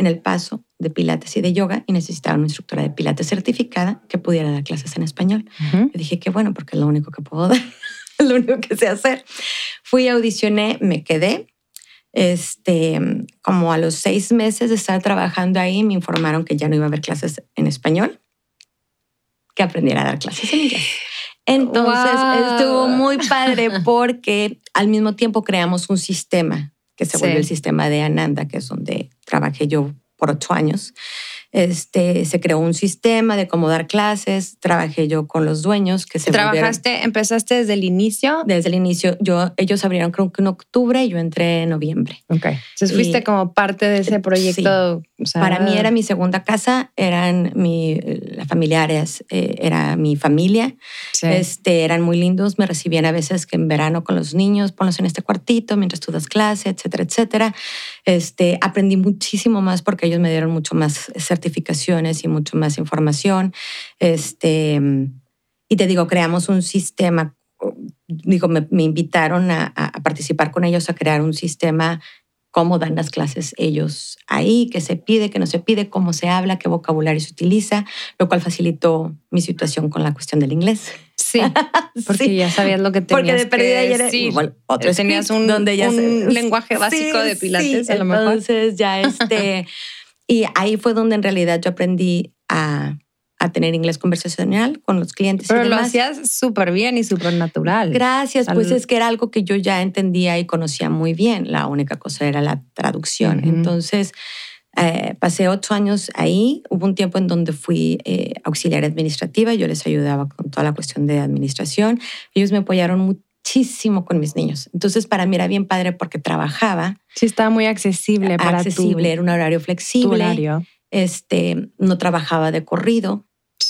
en El Paso de Pilates y de yoga y necesitaba una instructora de Pilates certificada que pudiera dar clases en español. dije que bueno, porque es lo único que puedo (laughs) dar, es lo único que sé hacer. Fui, audicioné, me quedé. Este, como a los seis meses de estar trabajando ahí, me informaron que ya no iba a haber clases en español, que aprendiera a dar clases en inglés. Entonces estuvo muy padre porque al mismo tiempo creamos un sistema que se vuelve el sistema de Ananda, que es donde trabajé yo por ocho años. Este, se creó un sistema de cómo dar clases, trabajé yo con los dueños que se ¿Trabajaste, empezaste desde el inicio? Desde el inicio, yo, ellos abrieron creo que en octubre y yo entré en noviembre. Ok, entonces fuiste como parte de ese proyecto. Para mí era mi segunda casa, eran mi, las familiares, eh, era mi familia, este, eran muy lindos, me recibían a veces que en verano con los niños, ponlos en este cuartito mientras tú das clase, etcétera, etcétera. Este, aprendí muchísimo más porque ellos me dieron mucho más certificaciones y mucho más información. Este, y te digo, creamos un sistema, digo, me, invitaron a, participar con ellos a crear un sistema cómo dan las clases ellos ahí, qué se pide, qué no se pide, cómo se habla, qué vocabulario se utiliza, lo cual facilitó mi situación con la cuestión del inglés. Sí, (laughs) porque ya sabías lo que tenías porque de perdida que ya decir. igual, otro tenías un, donde ya un lenguaje básico Sí, de pilates, sí, a lo mejor. Entonces ya este, (laughs) y ahí fue donde en realidad yo aprendí a, a tener inglés conversacional con los clientes. y Pero lo hacías súper bien y súper natural. Gracias, pues es que era algo que yo ya entendía y conocía muy bien. La única cosa era la traducción. Entonces, eh, pasé ocho años ahí. Hubo un tiempo en donde fui eh, auxiliar administrativa. Yo les ayudaba con toda la cuestión de administración. Ellos me apoyaron muchísimo con mis niños. Entonces, para mí era bien padre porque trabajaba Sí, estaba muy accesible para accesible, tu, era un horario tu flexible. horario. Este, no trabajaba de corrido.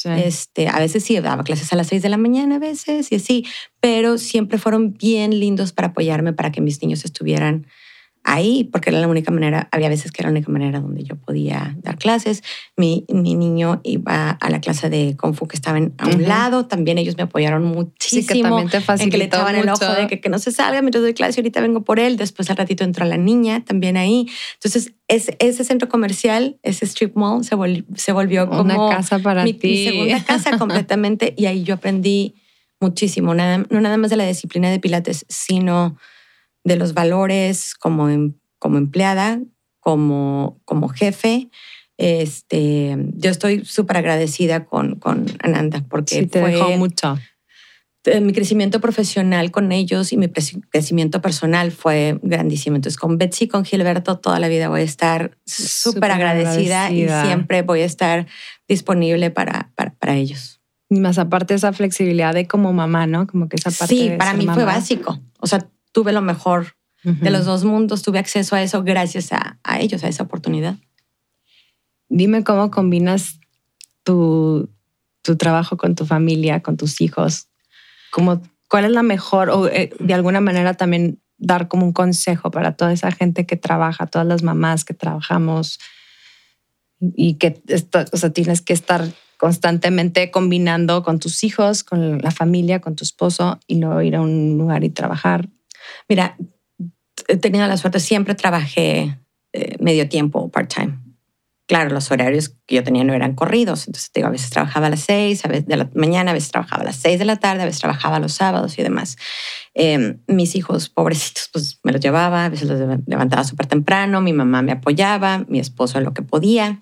Este, a veces sí, daba clases a las 6 de la mañana, a veces y así, pero siempre fueron bien lindos para apoyarme para que mis niños estuvieran ahí, porque era la única manera, había veces que era la única manera donde yo podía dar clases. Mi, mi niño iba a la clase de Kung Fu que estaba en- a un Ujú. lado, también ellos me apoyaron Sí, muchísimo. que también te en que le echaban el ojo de que, que no se salga mientras doy clase, ahorita vengo por él, después al ratito entró la niña también ahí. Entonces, ese, ese centro comercial, ese strip mall, se, vol- se volvió como Una casa para mi, ti. mi segunda casa (laughs) completamente y ahí yo aprendí muchísimo, nada, no nada más de la disciplina de Pilates, sino de los valores como, em- como empleada, como, como jefe. Este, yo estoy súper agradecida con, con Ananda porque Sí, te fue dejó mucho. eh, mi crecimiento profesional con ellos y mi crecimiento personal fue grandísimo. Entonces, con Betsy y con Gilberto toda la vida voy a estar súper agradecida, agradecida. y siempre voy a estar disponible para, para, para ellos. Y más aparte esa flexibilidad de como mamá, ¿no? Como que esa parte Sí, de para mí fue básico. O sea, tuve lo mejor Ujú. de los dos mundos, tuve acceso a eso gracias a, a ellos, a esa oportunidad. Dime cómo combinas tu, tu trabajo con tu familia, con tus hijos. Como, ¿Cuál es la mejor o eh, de alguna manera también dar como un consejo para toda esa gente que trabaja, todas las mamás que trabajamos y que o sea, tienes que estar constantemente combinando con tus hijos, con la familia, con tu esposo y luego ir a un lugar y trabajar? Mira, he tenido la suerte, siempre trabajé eh, medio tiempo, part-time. Claro, los horarios que yo tenía no eran corridos, entonces digo, a veces trabajaba a las seis a veces de la mañana, a veces trabajaba a las seis de la tarde, a veces trabajaba los sábados y demás. Eh, mis hijos, pobrecitos, pues me los llevaba, a veces los levantaba súper temprano, mi mamá me apoyaba, mi esposo lo que podía,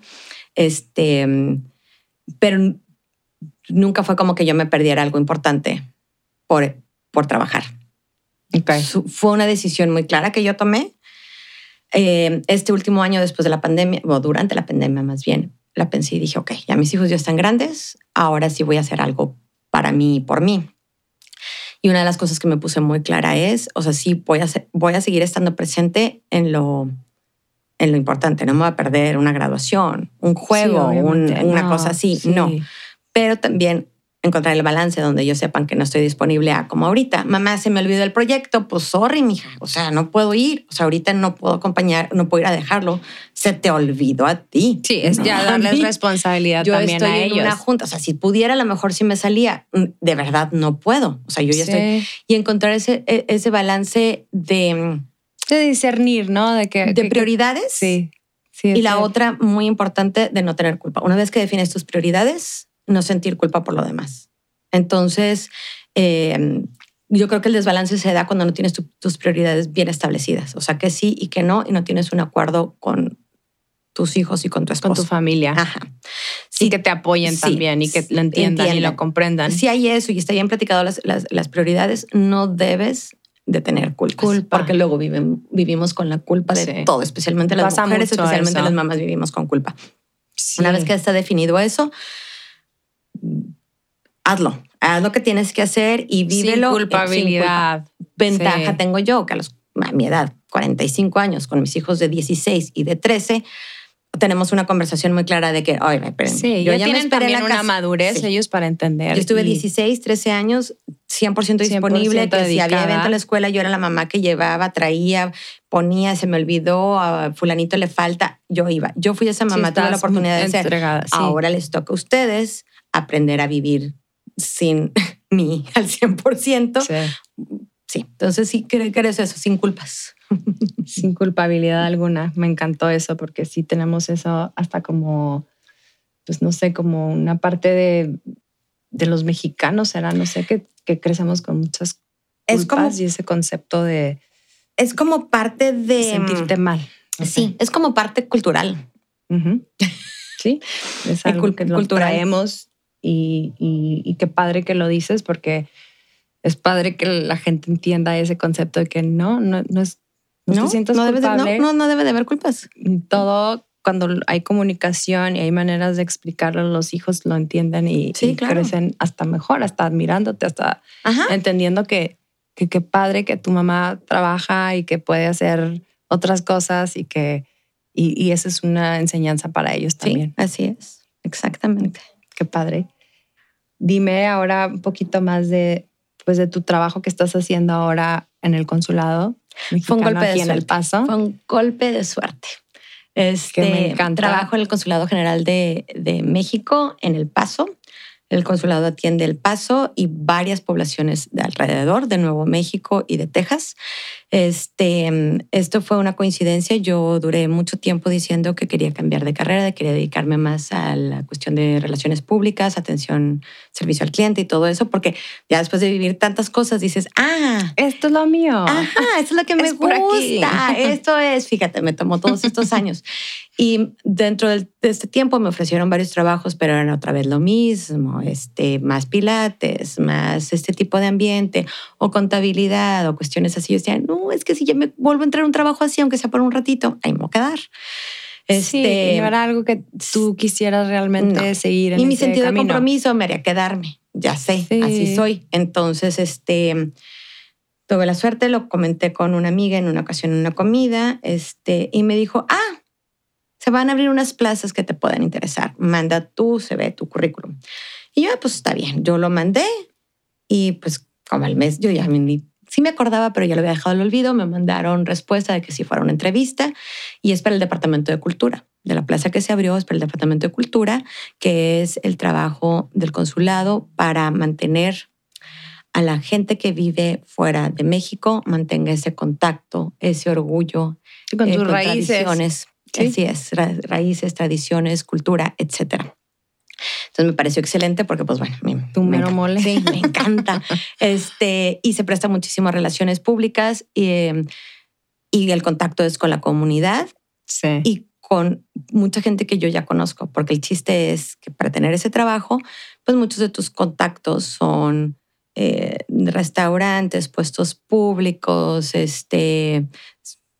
este, pero nunca fue como que yo me perdiera algo importante por, por trabajar. Okay. Fue una decisión muy clara que yo tomé. Eh, este último año después de la pandemia, o durante la pandemia más bien, la pensé y dije, ok, ya mis hijos ya están grandes, ahora sí voy a hacer algo para mí y por mí. Y una de las cosas que me puse muy clara es, o sea, sí, voy a, voy a seguir estando presente en lo, en lo importante. No me voy a perder una graduación, un juego, Sí, un- obviamente. una No, cosa así. sí. No, pero también encontrar el balance donde ellos sepan que no estoy disponible a como ahorita. Mamá, se me olvidó el proyecto, pues sorry, mija. O sea, no puedo ir. O sea, ahorita no puedo acompañar, no puedo ir a dejarlo. Se te olvidó a ti. Sí, es no ya darles responsabilidad Yo también estoy a en ellos. una junta. O sea, si pudiera, a lo mejor sí me salía. Mm, De verdad, no puedo. O sea, yo ya Sí. estoy. Y encontrar ese, e- ese balance de, de discernir, ¿no? De que de que- que- prioridades. sí. sí Y la cierto. otra, muy importante, de no tener culpa. Una vez que defines tus prioridades, no sentir culpa por lo demás. Entonces, eh, yo creo que el desbalance se da cuando no tienes tu- tus prioridades bien establecidas. O sea, que sí y que no, y no tienes un acuerdo con tus hijos y con tu con esposo. tu familia. Ajá. y Sí, que te apoyen sí, también y que lo entiendan, y lo comprendan. si hay eso y está bien platicado las, las- las prioridades, no debes de tener culpas, Culpa. porque luego viven- vivimos con la culpa de Sí. todo, especialmente las Pasa mujeres, especialmente eso. las mamás vivimos con culpa. Sí. Una vez que está definido eso, hazlo. Haz lo que tienes que hacer y vívelo. sin eh, culpabilidad. sin culpa. Ventaja Sí. tengo yo, que a, los, a mi edad, 45 años, con mis hijos de 16 y de 13, tenemos una conversación muy clara de que, oye, esperen, Sí, yo ya, me tienen en también la una casa". madurez Sí. ellos para entender. Yo estuve y- 16, 13 años, 100% 100% disponible, que si había evento en la escuela, yo era la mamá que llevaba, traía, ponía, se me olvidó, a fulanito le falta, yo iba. Yo fui esa sí mamá, tuve la oportunidad de ser. sí. Ahora les toca a ustedes aprender a vivir sin (laughs) mí al 100%. Sí, Sí. entonces sí creo que eres eso, sin culpas. (laughs) Sin culpabilidad alguna. Me encantó eso porque sí tenemos eso hasta como, pues no sé, como una parte de, de los mexicanos, será, no sé, que, que crecemos con muchas culpas Es como- y ese concepto de Es como parte de... sentirte mal. Sí, es como parte cultural. Sí, es (laughs) algo que lo cultural. traemos y, y- y qué padre que lo dices porque es padre que la gente entienda ese concepto de que no, no, no es, no, te sientas no, debe de, no, culpable. no, no debe de haber culpas. Todo cuando hay comunicación y hay maneras de explicarlo, los hijos lo entienden y, Sí, y claro. crecen hasta mejor, hasta admirándote, hasta Ajá. entendiendo que que qué padre que tu mamá trabaja y que puede hacer otras cosas y que y, y esa es una enseñanza para ellos también. Sí, así es. Exactamente. Qué padre. Dime ahora un poquito más de pues de tu trabajo que estás haciendo ahora en el consulado Fue un golpe de en El suerte. Paso. Fue un golpe de suerte. Este, Que me encanta. Trabajo en el Consulado General de, de México, en El Paso. El consulado atiende El Paso y varias poblaciones de alrededor, de Nuevo México y de Texas. Este, esto fue una coincidencia. Yo duré mucho tiempo diciendo que quería cambiar de carrera, que quería dedicarme más a la cuestión de relaciones públicas, atención, servicio al cliente y todo eso, porque ya después de vivir tantas cosas dices, ah, Esto es lo mío. Ajá, eso es lo que (laughs) me Es gusta. Esto es, fíjate, me tomó todos estos años. Y dentro de este tiempo me ofrecieron varios trabajos, pero eran otra vez lo mismo, este, más pilates, más este tipo de ambiente, o contabilidad, o cuestiones así. Yo decía, no, es que si ya me vuelvo a entrar a un trabajo así, aunque sea por un ratito, ahí me voy a quedar. sí, Este, y no era algo que tú quisieras realmente No. seguir en y mi ese sentido camino. de compromiso me haría quedarme. Ya sé, Sí. así soy. Entonces, este, tuve la suerte, lo comenté con una amiga en una ocasión en una comida, este, y me dijo, ah, se van a abrir unas plazas que te pueden interesar. Manda tu CV, tu currículum. Y yo, "Ah, pues está bien. Yo lo mandé y pues como al mes yo ya me, sí me acordaba, pero ya lo había dejado al olvido. Me mandaron respuesta de que si fuera una entrevista y es para el Departamento de Cultura. De la plaza que se abrió es para el Departamento de Cultura, que es el trabajo del consulado para mantener a la gente que vive fuera de México, mantenga ese contacto, ese orgullo, con eh, tus raíces. tradiciones. Sí. Así es, ra- raíces, tradiciones, cultura, etcétera. Entonces me pareció excelente porque, pues bueno, me, Tu me mero encanta. mole. Sí, me encanta. (laughs) este, y se presta muchísimo a relaciones públicas y, eh, y el contacto es con la comunidad Sí. y con mucha gente que yo ya conozco, porque el chiste es que para tener ese trabajo, pues muchos de tus contactos son eh, restaurantes, puestos públicos, este,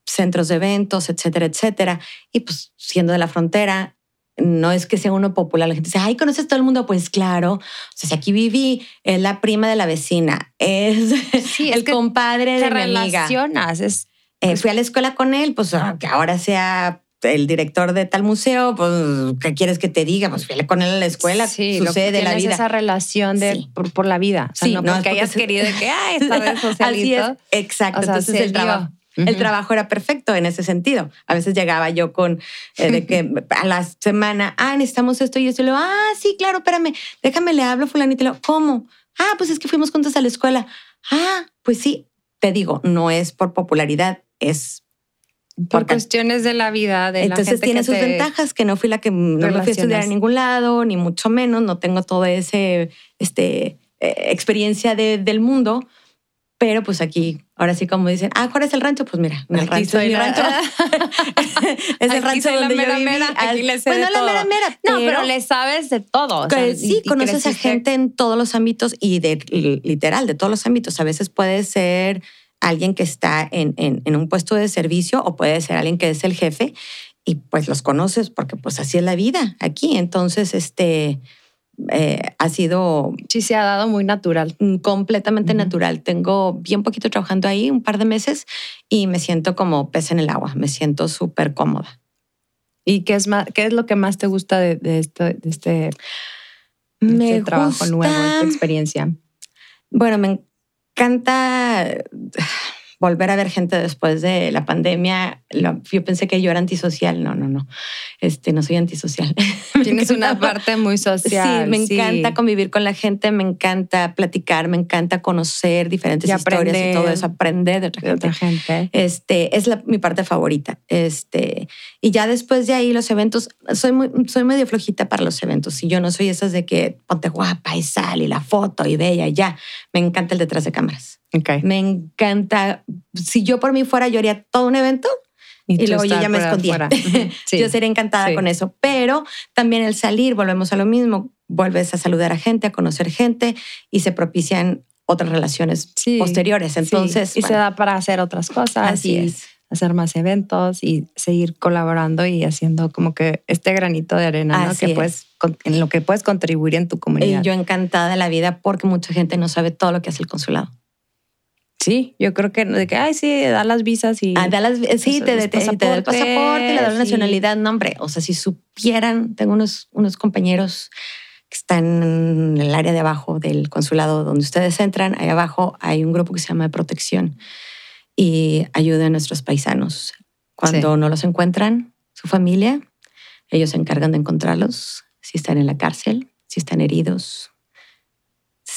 centros de eventos, etcétera, etcétera. Y pues siendo de la frontera, no es que sea uno popular. La gente dice, ay, ¿conoces todo el mundo? Pues claro. O sea, si aquí viví, es la prima de la vecina, es Sí, el compadre te de mi amiga. relacionas. Es, Eh, fui a la escuela con él, pues ah, que ahora sea el director de tal museo, pues ¿qué quieres que te diga? Pues fui con él a la escuela, sí, lo que sucede la tienes vida. esa relación de, Sí. por, por la vida. O sea, Sí, no, no, es porque porque hayas querido de que, ay, esta (laughs) vez Así es, socialito. exacto. O sea, Entonces el dio. El trabajo era perfecto en ese sentido. A veces llegaba yo con eh, de que (laughs) a la semana, ah, necesitamos esto y esto. Y luego, ah, sí, claro, espérame, déjame, le hablo a fulanito. Y luego, ¿cómo? Ah, pues es que fuimos juntos a la escuela. Ah, pues sí, te digo, no es por popularidad, es Por porque- cuestiones de la vida, de la Entonces gente tiene que sus te- ventajas, que no fui la que no me fui a estudiar a ningún lado, ni mucho menos, no tengo toda ese este, eh, experiencia de- del mundo, pero pues aquí, ahora sí como dicen, ah, ¿cuál es el rancho? Pues mira, (laughs) el Aquí rancho es mi la- rancho. es el rancho la donde yo mera viví. mera, aquí le sé Pues de no la mera mera, No, pero le sabes de todo. o sea, que y- sí, y conoces a gente en todos los ámbitos y de literal, de todos los ámbitos. A veces puede ser alguien que está en, en- en un puesto de servicio o puede ser alguien que es el jefe y pues los conoces porque pues así es la vida aquí. Entonces, este eh, ha sido Sí, se ha dado muy natural. mm, completamente natural. Tengo bien poquito trabajando ahí, un par de meses, y me siento como pez en el agua. Me siento súper cómoda. ¿Y qué es, más, qué es lo que más te gusta de, de esto- de este, de Me este trabajo gusta- nuevo, esta experiencia? Bueno, me encanta volver a ver gente después de la pandemia, yo pensé que yo era antisocial. No, no, no. Este, no soy antisocial. (laughs) Tienes una parte muy social. Sí, me encanta convivir con la gente, me encanta platicar, me encanta conocer diferentes historias y todo eso, aprender de otra gente. Este, es mi parte favorita. Este, y ya después de ahí los eventos, soy muy, soy medio flojita para los eventos. Y yo no soy esas de que ponte guapa y sal y la foto y bella y ya. Me encanta el detrás de cámaras. Me encanta. Si yo por mí fuera, yo haría todo un evento y, luego yo ya me escondía. (laughs) Yo sería encantada con eso. Pero también el salir, volvemos a lo mismo, vuelves a saludar a gente, a conocer gente y se propician otras relaciones posteriores. Entonces, y se da para hacer otras cosas. Así es. Hacer más eventos y seguir colaborando y haciendo como que este granito de arena que puedes, en lo que puedes contribuir en tu comunidad. Y yo encantada de la vida porque mucha gente no sabe todo lo que hace el consulado. Sí, yo creo que, de que, ay, sí, da las visas y... Ah, da las, sí, te, te, da el pasaporte, le da la nacionalidad. No, hombre, o sea, si supieran, tengo unos, unos compañeros que están en el área de abajo del consulado donde ustedes entran, ahí abajo hay un grupo que se llama de protección y ayuda a nuestros paisanos. Cuando no los encuentran, su familia, ellos se encargan de encontrarlos, si están en la cárcel, si están heridos,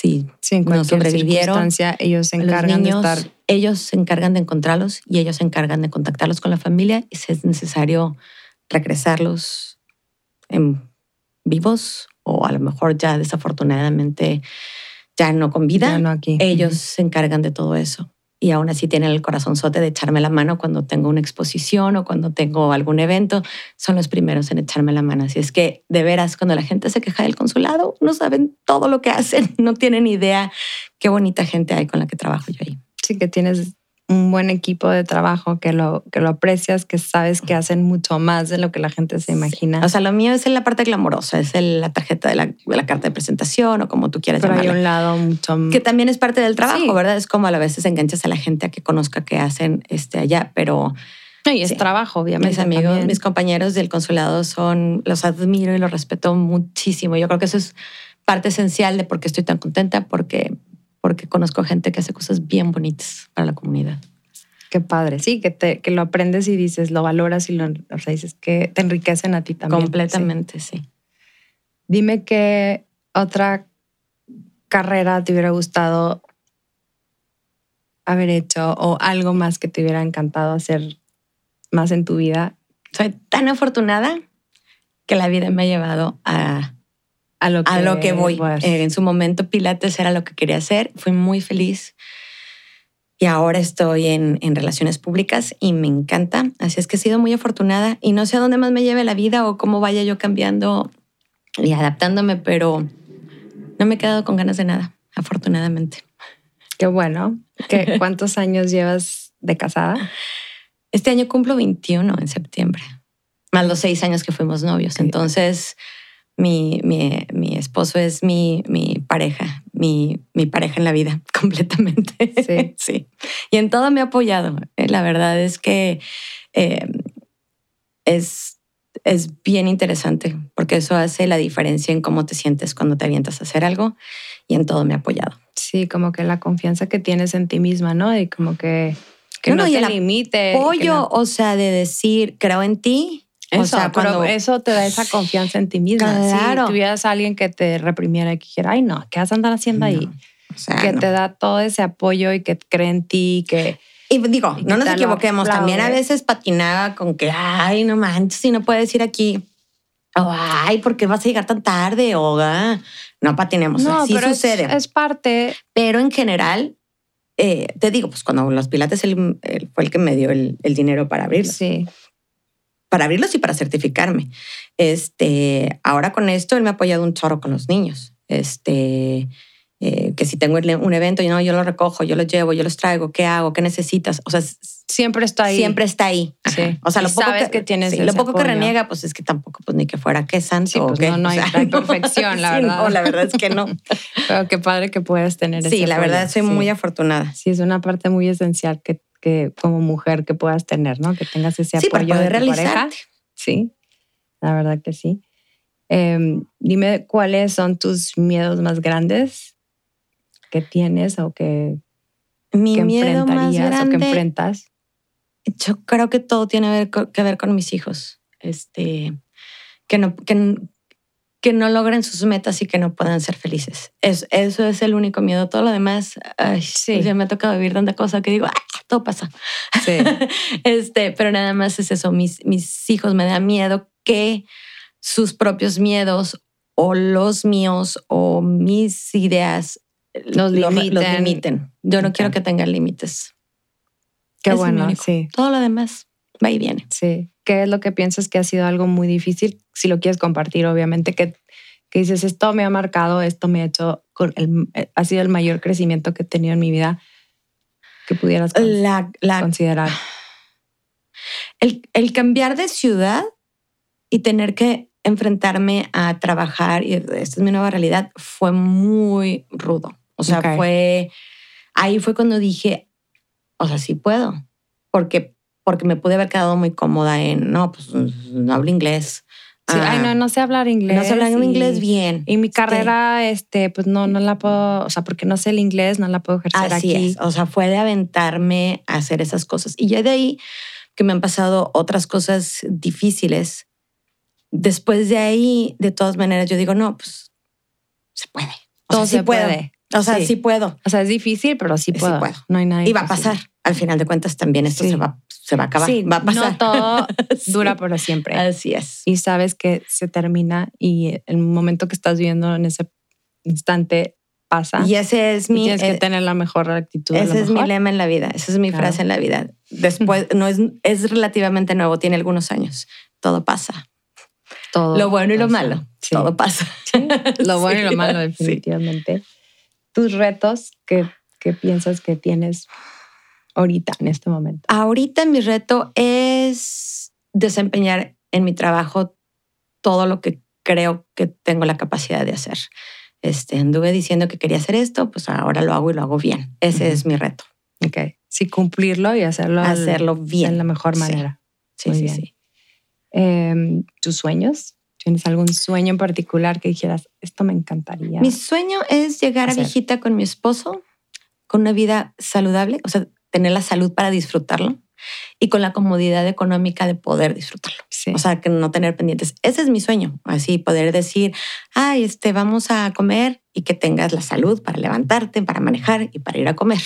si no sobrevivieron, ellos se encargan de estar. Ellos se encargan de encontrarlos y ellos se encargan de contactarlos con la familia y si es necesario regresarlos en vivos o a lo mejor ya desafortunadamente ya no con vida. Ellos se encargan de todo eso y aún así tienen el corazonzote de echarme la mano cuando tengo una exposición o cuando tengo algún evento, son los primeros en echarme la mano. Así es que, de veras, cuando la gente se queja del consulado, no saben todo lo que hacen, (laughs) no tienen idea qué bonita gente hay con la que trabajo yo ahí. Sí, que tienes un buen equipo de trabajo, que lo, que lo aprecias, que sabes que hacen mucho más de lo que la gente se imagina. O sea, lo mío es en la parte glamorosa, es la tarjeta de la, carta de presentación o como tú quieras Pero hay un lado mucho... Que también es parte del trabajo, ¿verdad? Es como a la veces enganchas a la gente a que conozca qué hacen este, allá, pero... Y es trabajo, obviamente. Mis amigos, mis compañeros del consulado son, los admiro y los respeto muchísimo. Yo creo que eso es parte esencial de por qué estoy tan contenta, porque porque conozco gente que hace cosas bien bonitas para la comunidad. Qué padre, sí, que, te, que lo aprendes y dices, lo valoras y lo o dices que te enriquecen a ti también. Completamente, sí. Dime qué otra carrera te hubiera gustado haber hecho o algo más que te hubiera encantado hacer más en tu vida. Soy tan afortunada que la vida me ha llevado a a lo que, a lo que voy. Eh, en su momento Pilates era lo que quería hacer, fui muy feliz y ahora estoy en, en, relaciones públicas y me encanta. Así es que he sido muy afortunada y no sé a dónde más me lleve la vida o cómo vaya yo cambiando y adaptándome, pero no me he quedado con ganas de nada, afortunadamente. Qué bueno. ¿Qué, (laughs) ¿Cuántos años llevas de casada? Este año cumplo 21 en septiembre, más los seis años que fuimos novios. Entonces mi, mi, mi esposo es mi, mi pareja, mi, mi, pareja en la vida (laughs) completamente. Sí. (laughs) sí. Y en todo me ha apoyado. Eh, la verdad es que eh, es, es bien interesante porque eso hace la diferencia en cómo te sientes cuando te avientas a hacer algo y en todo me ha apoyado. Sí, como que la confianza que tienes en ti misma, ¿no? Y como que, que no, te limite. Apoyo, o sea, de decir, creo en ti, eso, o sea, cuando... eso te da esa confianza en ti misma. Claro. Si tuvieras a alguien que te reprimiera y que dijera, ay, no, ¿qué vas a andar haciendo ahí? que te da todo ese apoyo y que cree en ti, que... Y digo, no nos equivoquemos, también a veces patinaba con que, ay, no manches, si no puedes ir aquí. O, ay, ¿por qué vas a llegar tan tarde? O, ah, no patinemos. No, sí sucede. Es, parte. Pero en general, eh, te digo, pues cuando los pilates él, fue el que me dio el, el dinero para abrir. Sí para abrirlos y para certificarme. Este, ahora con esto, él me ha apoyado un chorro con los niños. Este, eh, que si tengo un evento, yo, no, yo lo recojo, yo los llevo, yo los traigo, ¿qué hago? ¿Qué necesitas? O sea, siempre está ahí. Siempre está ahí. Sí. O sea, lo poco sabes que, tienes lo poco que reniega, pues es que tampoco, pues ni que fuera que santo. Pues, no, no hay, (laughs) perfección, la verdad. No, la verdad es que no. (laughs) Pero qué padre que puedas tener Sí, la verdad soy muy afortunada. Sí, es una parte muy esencial que que como mujer que puedas tener, ¿no? Que tengas ese apoyo de tu pareja. Sí, la verdad que sí. Em, dime cuáles son tus miedos más grandes que tienes o que Mi que miedo más enfrentarías o que enfrentas? yo creo que todo tiene ver que ver con mis hijos. Este, que no, que, no logren sus metas y que no puedan ser felices. Es, eso es el único miedo. Todo lo demás, ay, Sí. pues ya me ha tocado vivir tanta cosa que digo, "Ah, todo pasa. Sí. (laughs) este, pero nada más es eso. Mis, mis hijos me da miedo que sus propios miedos o los míos o mis ideas Los lo- limiten. limiten. Yo no quiero que tengan límites. Qué es bueno, sí. Todo lo demás va y viene. Sí. ¿Qué es lo que piensas que ha sido algo muy difícil? Si lo quieres compartir, obviamente, que, que dices, esto me ha marcado, esto me ha hecho, con el, eh, ha sido el mayor crecimiento que he tenido en mi vida que pudieras con- La, la- considerar. el, el cambiar de ciudad y tener que enfrentarme a trabajar, y esta es mi nueva realidad, fue muy rudo. O sea, fue, ahí fue cuando dije, o sea, sí puedo, porque, porque me pude haber quedado muy cómoda en, no, pues no hablo inglés. Sí, Ah, ay, no, no sé hablar inglés. no sé hablar y- inglés bien. Y mi carrera, este, pues no, no la puedo, o sea, porque no sé el inglés, no la puedo ejercer Así aquí. es. O sea, fue de aventarme a hacer esas cosas. Y ya de ahí que me han pasado otras cosas difíciles. Después de ahí, de todas maneras, yo digo, no, pues se puede. O Todo sea, sí se puede. O sea, Sí. sí, puedo. O sea, es difícil, pero sí Sí puedo. puedo. No hay nada Y va a pasar. Al final de cuentas, también esto Sí. se, va, se va a acabar. Sí, va a pasar. no todo (laughs) dura por siempre. Así es. y sabes que se termina y el momento que estás viviendo en ese instante pasa. Y ese es y mi. tienes que eh, tener la mejor actitud. Ese es mi lema en la vida, esa es mi Claro. frase en la vida. Después, no es, es relativamente nuevo, tiene algunos años. Todo pasa. Todo Lo bueno y lo pasa. malo, todo pasa. Lo (laughs) bueno y lo malo, definitivamente. Tus retos que, que piensas que tienes ahorita, en este momento. Ahorita mi reto es desempeñar en mi trabajo todo lo que creo que tengo la capacidad de hacer. Este, anduve diciendo que quería hacer esto, pues ahora lo hago y lo hago bien. Ese es mi reto, Ok. Sí, cumplirlo y hacerlo, al- hacerlo bien. de la mejor manera. Sí, Muy sí, bien. sí. Em, ¿Tus sueños? ¿Tienes algún sueño en particular que dijeras, esto me encantaría? Mi sueño es llegar a viejita con mi esposo, con una vida saludable, o sea, tener la salud para disfrutarlo y con la comodidad económica de poder disfrutarlo. Sí. O sea, que no tener pendientes. Ese es mi sueño. Así poder decir, ay, este, vamos a comer y que tengas la salud para levantarte, para manejar y para ir a comer.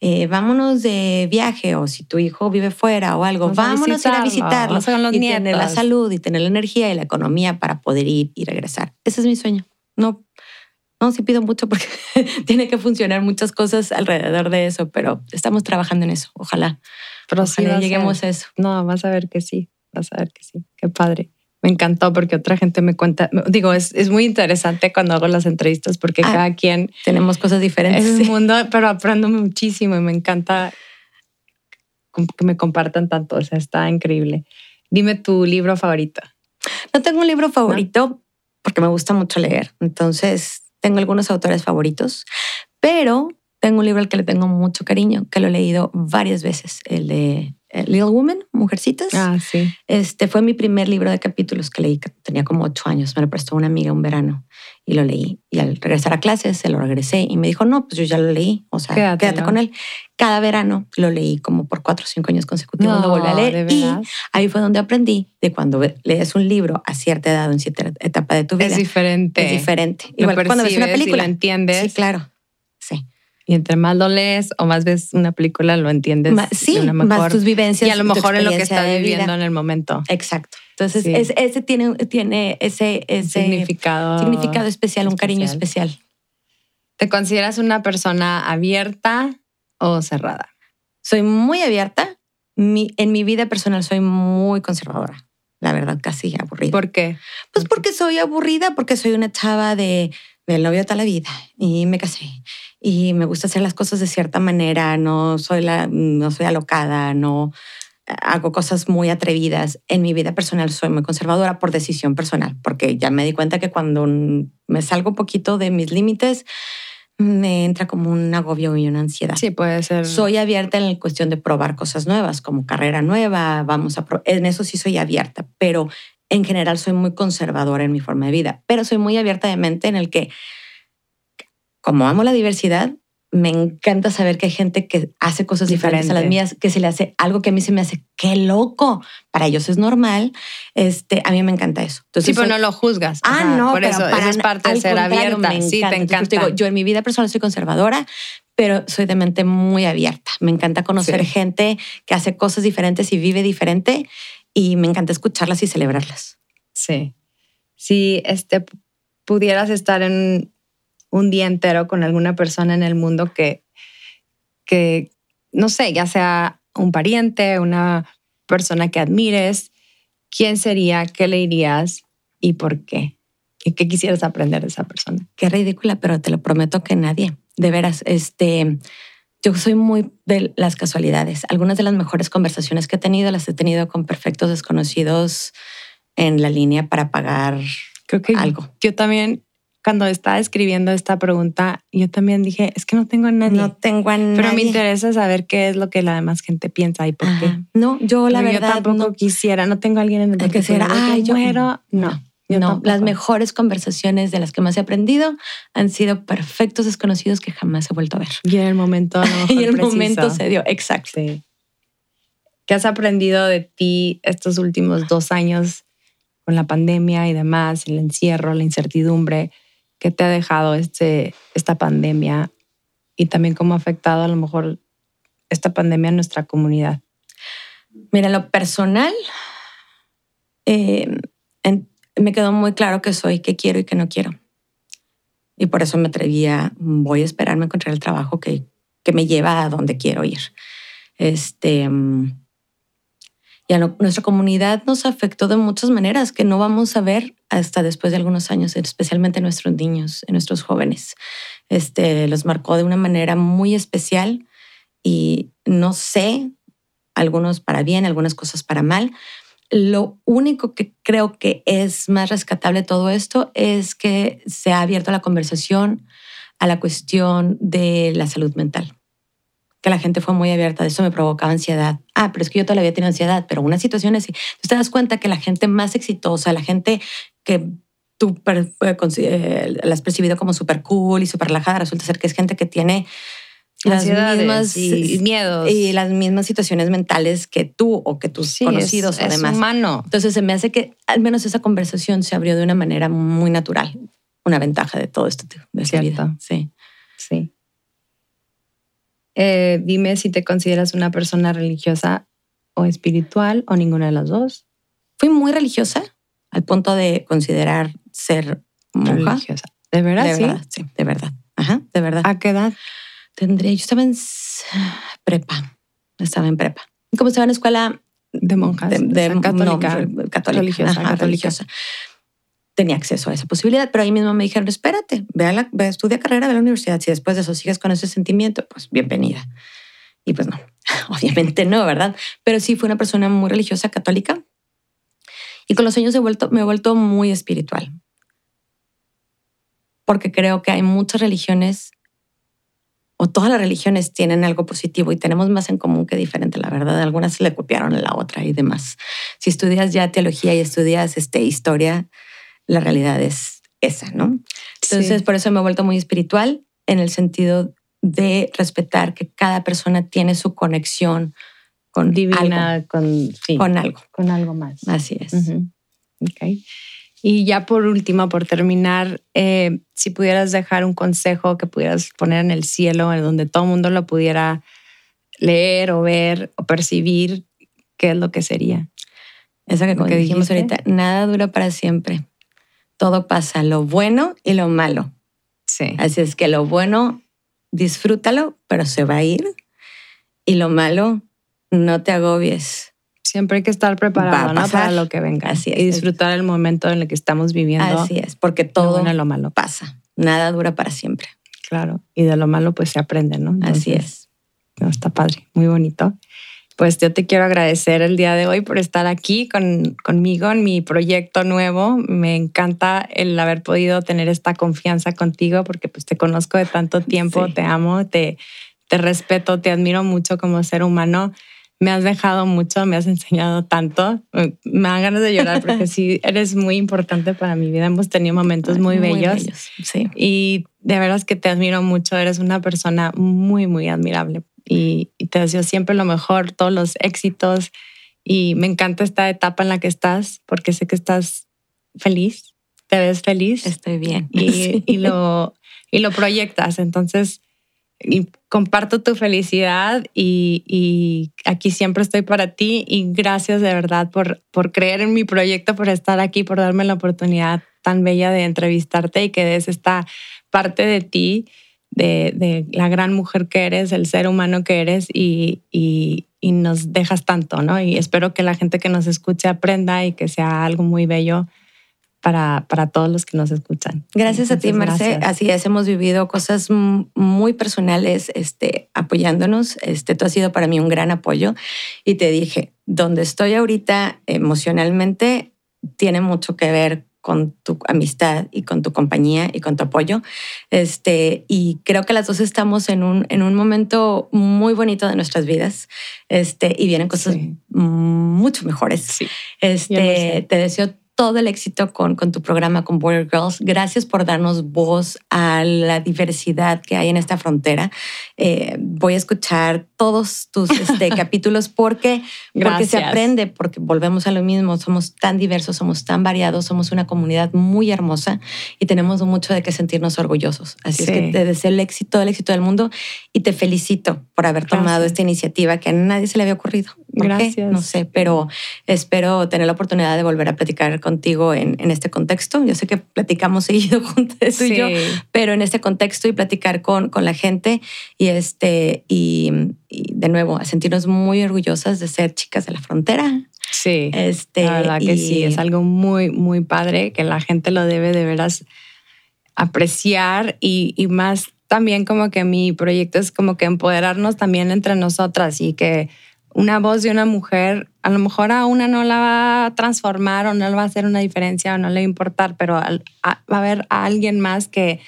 Eh, vámonos de viaje o si tu hijo vive fuera o algo, Vamos a vámonos a ir a visitarlo, los y tener la nietos. salud y tener la energía y la economía para poder ir y regresar. Ese es mi sueño. No, no, sí pido mucho porque (laughs) tiene que funcionar muchas cosas alrededor de eso, pero estamos trabajando en eso. Ojalá, Pero sí ojalá a lleguemos ser. a eso. No, vas a ver que sí, vas a ver que sí. Qué padre. Me encantó porque otra gente me cuenta, digo, es, es muy interesante cuando hago las entrevistas porque Ah, cada quien Tenemos cosas diferentes. es sí. un mundo, pero aprendo muchísimo y me encanta que me compartan tanto, o sea, está increíble. Dime tu libro favorito. No tengo un libro favorito porque me gusta mucho leer. Entonces, tengo algunos autores favoritos, pero tengo un libro al que le tengo mucho cariño, que lo he leído varias veces, el de Little Woman, Mujercitas. Ah, sí. Este fue mi primer libro de capítulos que leí, tenía como ocho años. Me lo prestó una amiga un verano y lo leí. Y al regresar a clases, se lo regresé y me dijo, no, pues yo ya lo leí. O sea, Quédatelo. quédate con él. Cada verano lo leí como por cuatro o cinco años consecutivos. lo volví a ¿de leer. Y ahí fue donde aprendí de cuando lees un libro a cierta edad en cierta etapa de tu vida. Es diferente. Es diferente. Igual cuando ves una percibes y película. lo entiendes. Sí, claro. Y entre más lo lees o más ves una película, lo entiendes Ma- sí, de una más mejor. tus vivencias. y a lo mejor en lo que estás viviendo en el momento. Exacto. Entonces, Sí. es- ese tiene, tiene ese, ese significado. significado especial, un cariño especial. ¿Te consideras una persona abierta o cerrada? Soy muy abierta. Mi- en mi vida personal soy muy conservadora. La verdad, casi aburrida. ¿Por qué? Pues porque soy aburrida, porque soy una chava de del novio toda la vida y me casé y me gusta hacer las cosas de cierta manera, no soy la no soy alocada, no hago cosas muy atrevidas. En mi vida personal soy muy conservadora por decisión personal, porque ya me di cuenta que cuando me salgo un poquito de mis límites me entra como un agobio y una ansiedad. Sí, puede ser. Soy abierta en la cuestión de probar cosas nuevas, como carrera nueva, vamos a... pro- En eso sí soy abierta, pero en general soy muy conservadora en mi forma de vida, pero soy muy abierta de mente en el que, como amo la diversidad, me encanta saber que hay gente que hace cosas diferentes a las mías, que se le hace algo que a mí se me hace, qué loco. Para ellos es normal. Este, a mí me encanta eso. Entonces, sí, pero no lo juzgas. Ah, no, por eso, para, es parte de ser abierta. Sí, te encanta. Digo, yo en mi vida personal soy conservadora, pero soy de mente muy abierta. Me encanta conocer gente que hace cosas diferentes y vive diferente y me encanta escucharlas y celebrarlas. Sí. Si este, pudieras estar en un día entero con alguna persona en el mundo que, que, no sé, ya sea un pariente, una persona que admires, ¿quién sería? ¿Qué le dirías? ¿Y por qué? ¿Y qué quisieras aprender de esa persona? Qué ridícula, pero te lo prometo que nadie. De veras, este, yo soy muy de las casualidades. Algunas de las mejores conversaciones que he tenido las he tenido con perfectos desconocidos en la línea para pagar Creo que algo. Yo también cuando estaba escribiendo esta pregunta, yo también dije, es que no tengo a nadie. No tengo a nadie. Pero me interesa saber qué es lo que la demás gente piensa y por qué. No, yo la verdad. Yo tampoco quisiera, no tengo a alguien en el que quisiera, ay, yo muero. No. no, las mejores conversaciones de las que más he aprendido han sido perfectos desconocidos que jamás he vuelto a ver. Y en el momento, (laughs) y el momento se dio, exacto. ¿Qué has aprendido de ti estos últimos dos años con la pandemia y demás, el encierro, la incertidumbre? ¿Qué te ha dejado este, esta pandemia y también cómo ha afectado a lo mejor esta pandemia a nuestra comunidad? Mira, lo personal, eh, me quedó muy claro que soy, qué quiero y qué no quiero. Y por eso me atrevía, voy a esperarme a encontrar el trabajo que, que me lleva a donde quiero ir. Este, y a nuestra comunidad nos afectó de muchas maneras que no vamos a ver hasta después de algunos años, especialmente nuestros niños, en nuestros jóvenes. Este, los marcó de una manera muy especial y no sé, algunos para bien, algunas cosas para mal. Lo único que creo que es más rescatable de todo esto es que se ha abierto la conversación a la cuestión de la salud mental que la gente fue muy abierta, de eso me provocaba ansiedad. Ah, pero es que yo todavía tengo ansiedad, pero una situación así. Tú te das cuenta que la gente más exitosa, la gente que tú eh, la has percibido como súper cool y súper relajada, resulta ser que es gente que tiene las mismas y miedos y las mismas situaciones mentales que tú o que tus conocidos es, además. Es humano. Entonces se me hace que al menos esa conversación se abrió de una manera muy natural. Una ventaja de todo esto de esta vida. Sí. Sí. Eh, dime si te consideras una persona religiosa o espiritual o ninguna de las dos. Fui muy religiosa al punto de considerar ser monja. Religiosa. ¿De verdad? De verdad, sí, de verdad. Ajá, de verdad. ¿A qué edad? Tendría, yo estaba en prepa, estaba en prepa. Como estaba en escuela de monjas, de, católica, católica, religiosa, religiosa tenía acceso a esa posibilidad, pero ahí mismo me dijeron, espérate, ve a, la, ve estudia carrera, ve a la universidad, si después de eso sigues con ese sentimiento, pues bienvenida. Y pues no, (laughs) obviamente no, ¿verdad? Pero sí fue una persona muy religiosa, católica, y con los años he vuelto, me he vuelto muy espiritual, porque creo que hay muchas religiones, o todas las religiones tienen algo positivo y tenemos más en común que diferente, la verdad. Algunas le copiaron a la otra y demás. Si estudias ya teología y estudias este, historia, la realidad es esa, ¿no? Entonces, por eso me he vuelto muy espiritual en el sentido de respetar que cada persona tiene su conexión con divina, algo, con, con algo, con algo más. Así es. okay. Y ya por último, por terminar, eh, si pudieras dejar un consejo que pudieras poner en el cielo, en donde todo el mundo lo pudiera leer o ver o percibir, ¿qué es lo que sería? Eso que, que dijimos ahorita, nada dura para siempre todo pasa, lo bueno y lo malo. Sí. Así es que lo bueno, disfrútalo, pero se va a ir. Y lo malo, no te agobies. Siempre hay que estar preparado para lo que venga. Así es. Y disfrutar el momento en el que estamos viviendo. Así es, porque todo lo bueno lo malo pasa. Nada dura para siempre. Claro. Y de lo malo pues se aprende, ¿no? Así es. No, está padre, muy bonito pues yo te quiero agradecer el día de hoy por estar aquí con, conmigo en mi proyecto nuevo. Me encanta el haber podido tener esta confianza contigo porque pues te conozco de tanto (laughs) tiempo, te amo, te, te respeto, te admiro mucho como ser humano. Me has dejado mucho, me has enseñado tanto. Me dan ganas de llorar porque (laughs) sí, eres muy importante para mi vida. Hemos tenido momentos muy, bellos. Sí. Y de veras que te admiro mucho. Eres una persona muy, muy admirable y, te deseo siempre lo mejor, todos los éxitos. Y me encanta esta etapa en la que estás porque sé que estás feliz, te ves feliz. Estoy bien. (laughs) Y, y lo, y lo proyectas. Entonces, y comparto tu felicidad y, y, aquí siempre estoy para ti y gracias de verdad por, por creer en mi proyecto, por estar aquí, por darme la oportunidad tan bella de entrevistarte y que des esta parte de ti, de, de la gran mujer que eres, el ser humano que eres y, y, y, nos dejas tanto, ¿no? Y espero que la gente que nos escuche aprenda y que sea algo muy bello para, para todos los que nos escuchan. Gracias a ti, Marce. Así es, hemos vivido cosas muy personales este, apoyándonos. Este, tú has sido para mí un gran apoyo y te dije, donde estoy ahorita emocionalmente tiene mucho que ver con tu amistad y con tu compañía y con tu apoyo. Este, y creo que las dos estamos en un, en un momento muy bonito de nuestras vidas este, y vienen cosas mucho mejores. Sí. Este, te deseo todo el éxito con, con tu programa con Border Girls. Gracias por darnos voz a la diversidad que hay en esta frontera. Eh, voy a escuchar todos tus este, (laughs) capítulos porque, porque se aprende, porque volvemos a lo mismo. Somos tan diversos, somos tan variados, somos una comunidad muy hermosa y tenemos mucho de qué sentirnos orgullosos. Así es que te deseo el éxito, el éxito del mundo y te felicito por haber tomado esta iniciativa que a nadie se le había ocurrido. Gracias. No sé, pero espero tener la oportunidad de volver a platicar contigo en, en este contexto. Yo sé que platicamos (laughs) seguido juntos y yo, pero en este contexto y platicar con, con la gente y, este, y, de nuevo, a sentirnos muy orgullosas de ser chicas de la frontera. Sí, este, la verdad que sí, es algo muy, muy padre que la gente lo debe de veras apreciar y, y más también como que mi proyecto es como que empoderarnos también entre nosotras y que una voz de una mujer, a lo mejor a una no la va a transformar o no le va a hacer una diferencia o no le va a importar, pero va a haber a alguien más que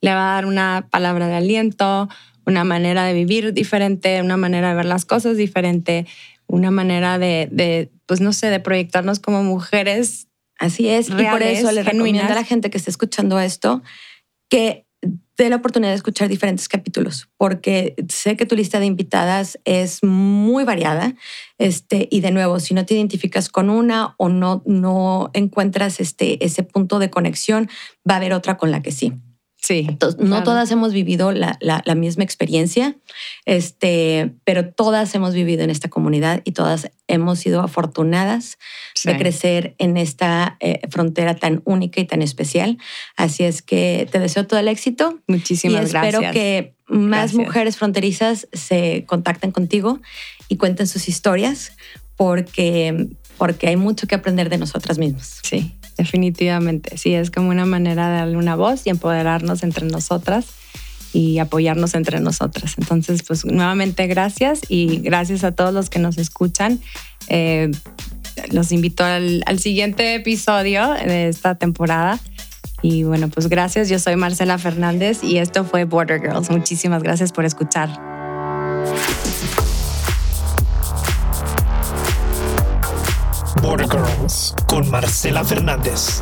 le va a dar una palabra de aliento, una manera de vivir diferente, una manera de ver las cosas diferente, una manera de, pues no sé, de proyectarnos como mujeres. Así es, y por eso le recomiendo a la gente que esté escuchando esto que dé la oportunidad de escuchar diferentes capítulos, porque sé que tu lista de invitadas es muy variada. Este, y de nuevo, si no te identificas con una o no, no encuentras este, ese punto de conexión, va a haber otra con la que sí. Sí. Entonces, no todas hemos vivido la, la, misma experiencia, este, pero todas hemos vivido en esta comunidad y todas hemos sido afortunadas de crecer en esta eh, frontera tan única y tan especial. Así es que te deseo todo el éxito. Muchísimas gracias. y espero que más mujeres fronterizas se contacten contigo y cuenten sus historias porque, porque hay mucho que aprender de nosotras mismas. Sí definitivamente. Sí, es como una manera de darle una voz y empoderarnos entre nosotras y apoyarnos entre nosotras. Entonces, pues nuevamente gracias y gracias a todos los que nos escuchan. Eh, los invito al, al siguiente episodio de esta temporada. Y bueno, pues gracias. Yo soy Marcela Fernández y esto fue Border Girls. Muchísimas gracias por escuchar. Border Girls con Marcela Fernández.